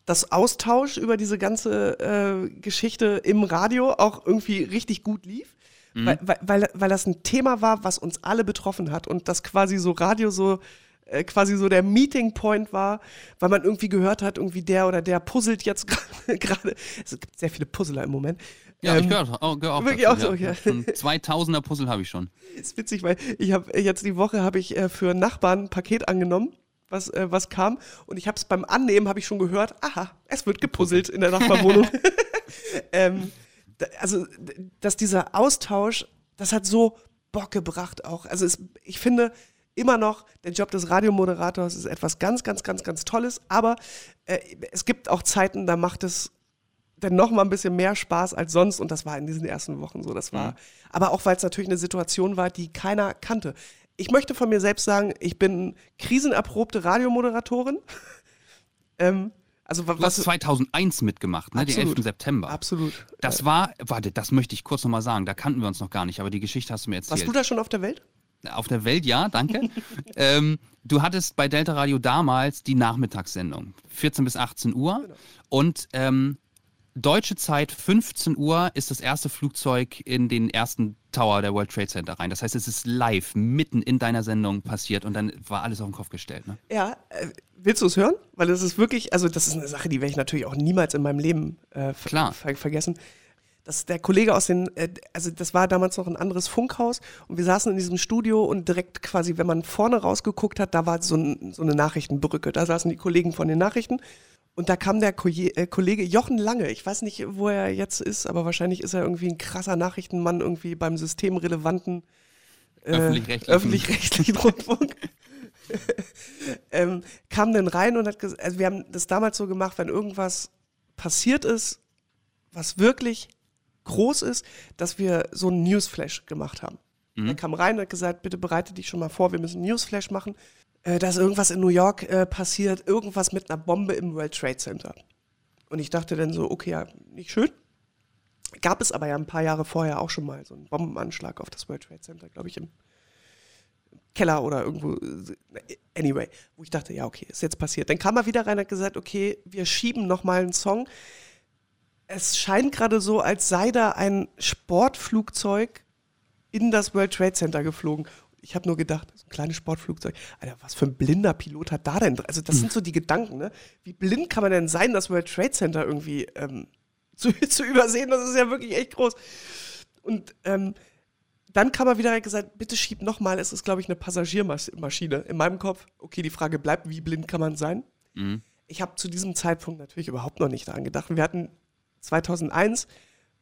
Das Austausch über diese ganze äh, Geschichte im Radio auch irgendwie richtig gut lief, weil, weil, weil, weil das ein Thema war, was uns alle betroffen hat und das quasi so Radio so äh, quasi so der Meeting Point war, weil man irgendwie gehört hat, irgendwie der oder der puzzelt jetzt [LAUGHS] gerade. Es gibt sehr viele Puzzler im Moment. Ja, ich Ähm, gehöre auch, gehör auch wirklich dazu, auch so, ja. ja. Schon 2000er Puzzle habe ich schon. Ist witzig, weil ich habe jetzt die Woche habe ich äh, für Nachbarn ein Paket angenommen, was, äh, was kam und ich habe es beim Annehmen habe ich schon gehört, aha, es wird gepuzzelt in der Nachbarwohnung. [LAUGHS] [LAUGHS] ähm, also, dass dieser Austausch, das hat so Bock gebracht auch. Also es, ich finde immer noch, der Job des Radiomoderators ist etwas ganz, ganz, ganz, ganz Tolles, aber äh, es gibt auch Zeiten, da macht es dann noch mal ein bisschen mehr Spaß als sonst und das war in diesen ersten Wochen so. Das war, aber auch weil es natürlich eine Situation war, die keiner kannte. Ich möchte von mir selbst sagen, ich bin krisenerprobte Radiomoderatorin. [LAUGHS] ähm, also Du hast was 2001 mitgemacht, ne? den Absolut. 11. September. absolut. Das war, warte, das möchte ich kurz nochmal sagen, da kannten wir uns noch gar nicht, aber die Geschichte hast du mir erzählt. Warst du da schon auf der Welt? Auf der Welt, ja, danke. [LAUGHS] ähm, du hattest bei Delta Radio damals die Nachmittagssendung, 14 bis 18 Uhr. Genau. Und ähm, deutsche Zeit, 15 Uhr, ist das erste Flugzeug in den ersten Tower der World Trade Center rein. Das heißt, es ist live, mitten in deiner Sendung passiert und dann war alles auf den Kopf gestellt. Ne? Ja, äh, willst du es hören? Weil das ist wirklich, also das ist eine Sache, die werde ich natürlich auch niemals in meinem Leben äh, ver Klar. ver vergessen. Das der Kollege aus den, äh, also das war damals noch ein anderes Funkhaus und wir saßen in diesem Studio und direkt quasi, wenn man vorne rausgeguckt hat, da war so, ein, so eine Nachrichtenbrücke. Da saßen die Kollegen von den Nachrichten und da kam der äh, Kollege Jochen Lange. Ich weiß nicht, wo er jetzt ist, aber wahrscheinlich ist er irgendwie ein krasser Nachrichtenmann irgendwie beim systemrelevanten äh, Öffentlich-rechtlichen. öffentlich-rechtlichen [LAUGHS] Rundfunk. [LAUGHS] ähm, kam dann rein und hat gesagt, also wir haben das damals so gemacht, wenn irgendwas passiert ist, was wirklich groß ist, dass wir so einen Newsflash gemacht haben. Er kam rein und hat gesagt, bitte bereite dich schon mal vor, wir müssen einen Newsflash machen. Äh, da ist irgendwas in New York äh, passiert, irgendwas mit einer Bombe im World Trade Center. Und ich dachte dann so, okay, ja, nicht schön. Gab es aber ja ein paar Jahre vorher auch schon mal so einen Bombenanschlag auf das World Trade Center, glaube ich, im Keller oder irgendwo. Anyway, wo ich dachte, ja, okay, ist jetzt passiert. Dann kam er wieder rein und hat gesagt, okay, wir schieben nochmal einen Song. Es scheint gerade so, als sei da ein Sportflugzeug in das World Trade Center geflogen. Ich habe nur gedacht, ein kleines Sportflugzeug. Alter, was für ein blinder Pilot hat da denn? Also, das sind so die Gedanken, ne? Wie blind kann man denn sein, das World Trade Center irgendwie ähm, [LAUGHS] zu, zu übersehen? Das ist ja wirklich echt groß. Und ähm, dann kam er wieder gesagt, bitte schieb nochmal, es ist, glaube ich, eine Passagiermaschine. In meinem Kopf, okay, die Frage bleibt, wie blind kann man sein? Mhm. Ich habe zu diesem Zeitpunkt natürlich überhaupt noch nicht daran gedacht. Wir hatten 2001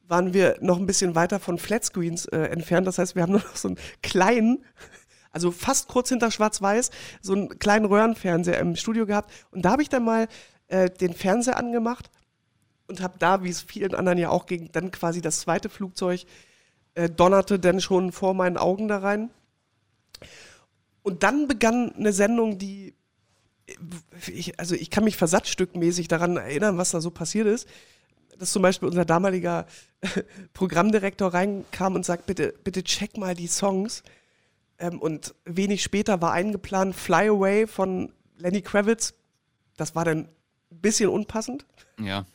waren wir noch ein bisschen weiter von Flatscreens äh, entfernt. Das heißt, wir haben nur noch so einen kleinen, also fast kurz hinter Schwarz-Weiß, so einen kleinen Röhrenfernseher im Studio gehabt. Und da habe ich dann mal äh, den Fernseher angemacht und habe da, wie es vielen anderen ja auch ging, dann quasi das zweite Flugzeug äh, donnerte dann schon vor meinen Augen da rein. Und dann begann eine Sendung, die ich, also ich kann mich versatzstückmäßig daran erinnern, was da so passiert ist. Dass zum Beispiel unser damaliger [LAUGHS] Programmdirektor reinkam und sagt, bitte, bitte check mal die Songs. Ähm, und wenig später war eingeplant Fly Away von Lenny Kravitz. Das war dann ein bisschen unpassend. Ja.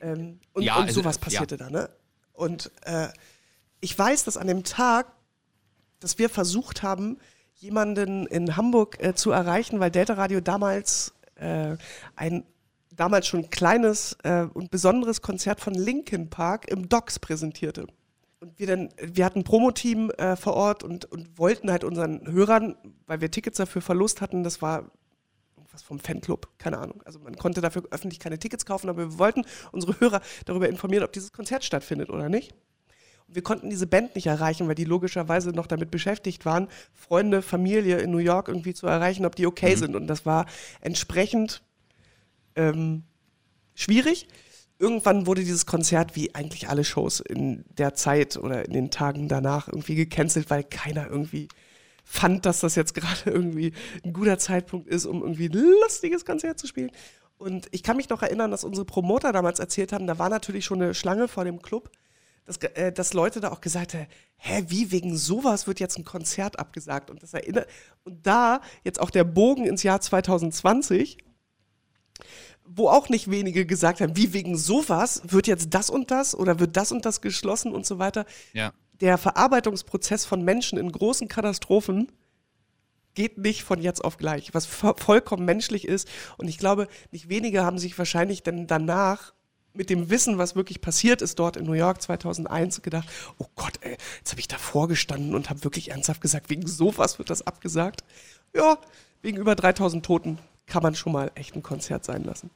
Ähm, und, Ja, und also, sowas äh, passierte da, ne? Und äh, ich weiß, dass an dem Tag, dass wir versucht haben, jemanden in Hamburg äh, zu erreichen, weil Delta Radio damals äh, ein damals schon kleines äh, und besonderes Konzert von Linkin Park im Docks präsentierte. Und wir dann, wir hatten ein Promoteam äh, vor Ort und, und wollten halt unseren Hörern, weil wir Tickets dafür Verlust hatten, das war irgendwas vom Fanclub, keine Ahnung. Also man konnte dafür öffentlich keine Tickets kaufen, aber wir wollten unsere Hörer darüber informieren, ob dieses Konzert stattfindet oder nicht. Und wir konnten diese Band nicht erreichen, weil die logischerweise noch damit beschäftigt waren, Freunde, Familie in New York irgendwie zu erreichen, ob die okay sind. Und das war entsprechend ähm, schwierig. Irgendwann wurde dieses Konzert, wie eigentlich alle Shows in der Zeit oder in den Tagen danach, irgendwie gecancelt, weil keiner irgendwie fand, dass das jetzt gerade [LAUGHS] irgendwie ein guter Zeitpunkt ist, um irgendwie ein lustiges Konzert zu spielen. Und ich kann mich noch erinnern, dass unsere Promoter damals erzählt haben, da war natürlich schon eine Schlange vor dem Club, dass, äh, dass Leute da auch gesagt haben, hä, wie wegen sowas wird jetzt ein Konzert abgesagt? Und das erinnert, und da jetzt auch der Bogen ins Jahr 2020, wo auch nicht wenige gesagt haben, wie wegen sowas wird jetzt das und das oder wird das und das geschlossen und so weiter. Ja. Der Verarbeitungsprozess von Menschen in großen Katastrophen geht nicht von jetzt auf gleich, was vo vollkommen menschlich ist. Und ich glaube, nicht wenige haben sich wahrscheinlich dann danach mit dem Wissen, was wirklich passiert ist dort in New York 2001, gedacht, oh Gott, ey, jetzt habe ich davor gestanden und habe wirklich ernsthaft gesagt, wegen sowas wird das abgesagt. Ja, wegen über 3000 Toten kann man schon mal echt ein Konzert sein lassen.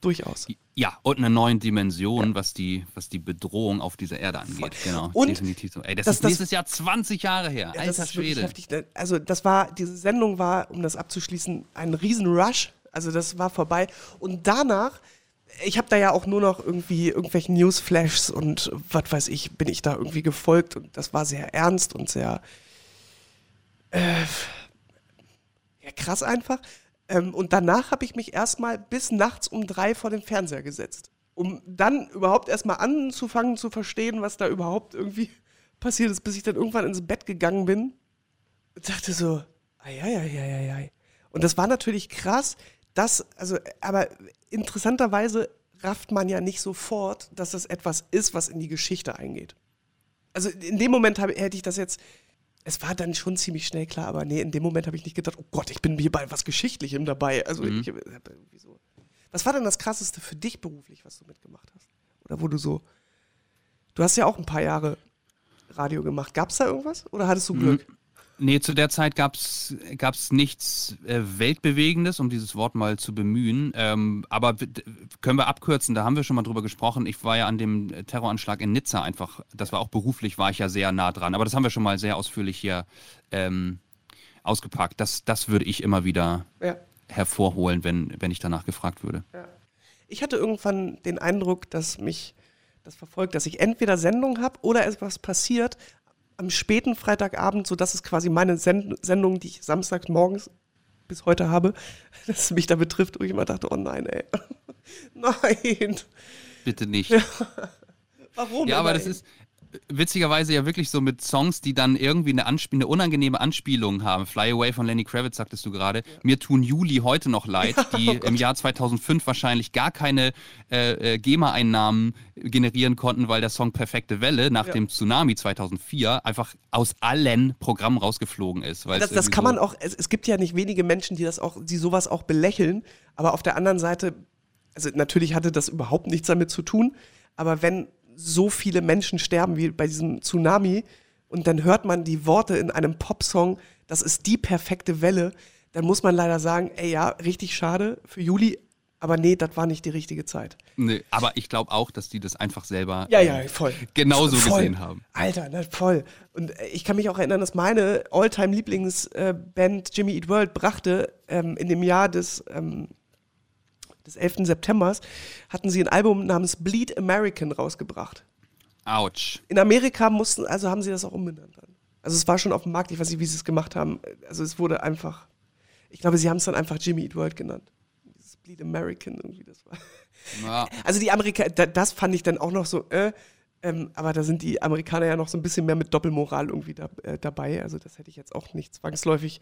Durchaus. Ja, und eine neue Dimension, was, die, was die Bedrohung auf dieser Erde angeht. Genau, Und definitiv so. Ey, das, das- ist das- nächstes Jahr 20 Jahre her. Ja, Alter das Schwede. heftig. ne? Also das war, diese Sendung war, um das abzuschließen, ein Riesen-Rush. Also das war vorbei. Und danach, ich habe da ja auch nur noch irgendwie irgendwelchen Newsflashs und was weiß ich, bin ich da irgendwie gefolgt. Und das war sehr ernst und sehr äh, ja, krass einfach. Ähm, und danach habe ich mich erstmal bis nachts um drei vor den Fernseher gesetzt. Um dann überhaupt erstmal anzufangen zu verstehen, was da überhaupt irgendwie [LAUGHS] passiert ist, bis ich dann irgendwann ins Bett gegangen bin und dachte so, ei. Und das war natürlich krass, dass, also, aber interessanterweise rafft man ja nicht sofort, dass das etwas ist, was in die Geschichte eingeht. Also in dem Moment hab, hätte ich das jetzt, es war dann schon ziemlich schnell klar, aber nee, in dem Moment habe ich nicht gedacht, oh Gott, ich bin hier bei was Geschichtlichem dabei. Also ich hab irgendwie so. Was war denn das Krasseste für dich beruflich, was du mitgemacht hast? Oder wo du so, du hast ja auch ein paar Jahre Radio gemacht. Gab es da irgendwas oder hattest du Glück? Nee, zu der Zeit gab es nichts äh, Weltbewegendes, um dieses Wort mal zu bemühen. Ähm, aber können wir abkürzen, da haben wir schon mal drüber gesprochen. Ich war ja an dem äh, Terroranschlag in Nizza einfach, das war auch beruflich, war ich ja sehr nah dran. Aber das haben wir schon mal sehr ausführlich hier ähm, ausgepackt. Das, das würde ich immer wieder Ja. hervorholen, wenn, wenn ich danach gefragt würde. Ich hatte irgendwann den Eindruck, dass mich das verfolgt, dass ich entweder Sendung habe oder etwas passiert am späten Freitagabend, sodass es quasi meine Send Sendung, die ich samstags morgens bis heute habe, [LAUGHS] dass mich da betrifft, wo ich immer dachte, oh nein, ey. [LAUGHS] nein. Bitte nicht. [LAUGHS] Warum? Ja, aber nein? das ist witzigerweise ja wirklich so mit Songs, die dann irgendwie eine, Anspiel eine unangenehme Anspielung haben. Fly Away von Lenny Kravitz, sagtest du gerade. Mir tun Juli heute noch [LAUGHS] leid, die oh im Jahr 2005 wahrscheinlich gar keine äh, äh, GEMA-Einnahmen generieren konnten, weil der Song Perfekte Welle nach Ja. dem Tsunami 2004 einfach aus allen Programmen rausgeflogen ist. weil Das, das kann so man auch, es, es gibt ja nicht wenige Menschen, die das auch, die sowas auch belächeln, aber auf der anderen Seite, also natürlich hatte das überhaupt nichts damit zu tun, aber wenn so viele Menschen sterben wie bei diesem Tsunami, und dann hört man die Worte in einem Popsong, das ist die perfekte Welle, dann muss man leider sagen, ey ja, richtig schade für Juli, aber nee, das war nicht die richtige Zeit. Nee, aber ich glaube auch, dass die das einfach selber Ja, äh, ja, voll. genauso voll. gesehen haben. Alter, na, voll. Und äh, ich kann mich auch erinnern, dass meine All-Time-Lieblingsband Jimmy Eat World brachte ähm, in dem Jahr des, ähm, des 11. Septembers, hatten sie ein Album namens Bleed American rausgebracht. Autsch. In Amerika mussten, also haben sie das auch umbenannt. Also es war schon auf dem Markt, ich weiß nicht, wie sie es gemacht haben. Also es wurde einfach, ich glaube, sie haben es dann einfach Jimmy Eat World genannt. Dieses Bleed American irgendwie, das war. [LAUGHS] Ja. Also die Amerikaner, da, das fand ich dann auch noch so, äh, ähm, aber da sind die Amerikaner ja noch so ein bisschen mehr mit Doppelmoral irgendwie da, äh, dabei. Also das hätte ich jetzt auch nicht zwangsläufig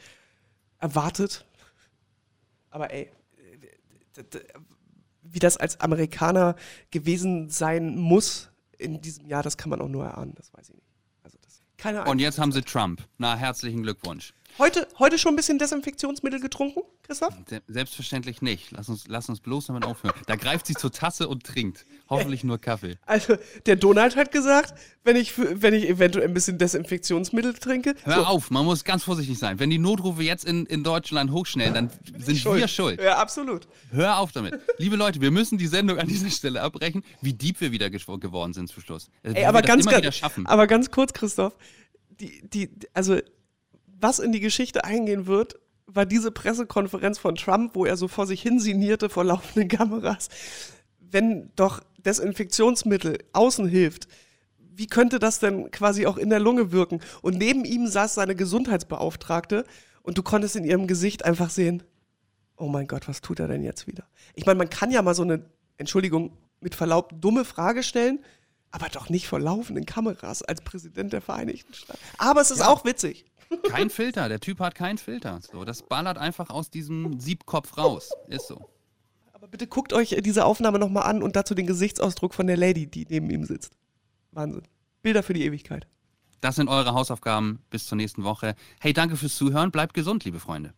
erwartet. Aber ey, wie das als Amerikaner gewesen sein muss in diesem Jahr, das kann man auch nur erahnen, das weiß ich nicht. Also das, keine Ahnung. Und jetzt haben sie Trump. Na, herzlichen Glückwunsch. Heute, heute schon ein bisschen Desinfektionsmittel getrunken, Christoph? Se- Selbstverständlich nicht. Lass uns, lass uns bloß damit aufhören. Da greift sie zur Tasse und trinkt. Hoffentlich nur Kaffee. Also, der Donald hat gesagt, wenn ich, wenn ich eventuell ein bisschen Desinfektionsmittel trinke. Hör so, auf, man muss ganz vorsichtig sein. Wenn die Notrufe jetzt in, in Deutschland hochschnellen, dann sind wir schuld. Ja, absolut. Hör auf damit. [LAUGHS] Liebe Leute, wir müssen die Sendung an dieser Stelle abbrechen, wie deep wir wieder geworden sind zum Schluss. Äh, Ey, aber ganz, ganz, aber ganz kurz, Christoph. Die, die, also, was in die Geschichte eingehen wird, war diese Pressekonferenz von Trump, wo er so vor sich hin sinnierte vor laufenden [LAUGHS] Kameras. Wenn doch Desinfektionsmittel außen hilft, wie könnte das denn quasi auch in der Lunge wirken? Und neben ihm saß seine Gesundheitsbeauftragte und du konntest in ihrem Gesicht einfach sehen, oh mein Gott, was tut er denn jetzt wieder? Ich meine, man kann ja mal so eine, Entschuldigung, mit Verlaub, dumme Frage stellen, aber doch nicht vor laufenden Kameras als Präsident der Vereinigten Staaten. Aber es ist auch witzig. Kein Filter, der Typ hat keinen Filter. So, das ballert einfach aus diesem Siebkopf raus. Ist so. Aber bitte guckt euch diese Aufnahme nochmal an und dazu den Gesichtsausdruck von der Lady, die neben ihm sitzt. Wahnsinn. Bilder für die Ewigkeit. Das sind eure Hausaufgaben bis zur nächsten Woche. Hey, danke fürs Zuhören. Bleibt gesund, liebe Freunde.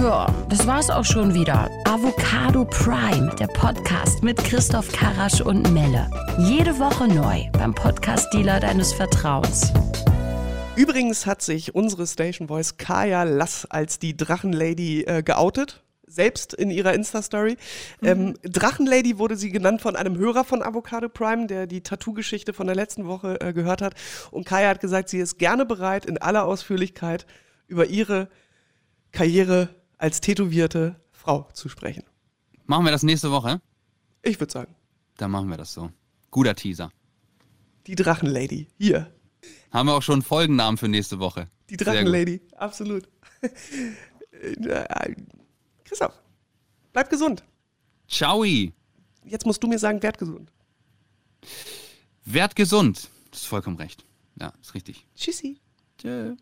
Ja, das war's auch schon wieder. Avocado Prime, der Podcast mit Christoph Karasch und Melle. Jede Woche neu beim Podcast-Dealer deines Vertrauens. Übrigens hat sich unsere Station Voice Kaya Lass als die Drachenlady äh, geoutet. Selbst in ihrer Insta-Story. Ähm, Drachenlady wurde sie genannt von einem Hörer von Avocado Prime, der die Tattoo-Geschichte von der letzten Woche äh, gehört hat. Und Kaya hat gesagt, sie ist gerne bereit, in aller Ausführlichkeit über ihre Karriere als tätowierte Frau zu sprechen. Machen wir das nächste Woche? Ich würde sagen, Dann machen wir das so. Guter Teaser. die Drachenlady. Hier. Haben wir auch schon einen Folgennamen für nächste Woche. Die. Drachenlady. Absolut. [LAUGHS] Christoph, bleib gesund. Ciao. Jetzt musst du mir sagen, werd gesund. Werd gesund. Das ist vollkommen recht. Ja, ist richtig. Tschüssi. Tschö.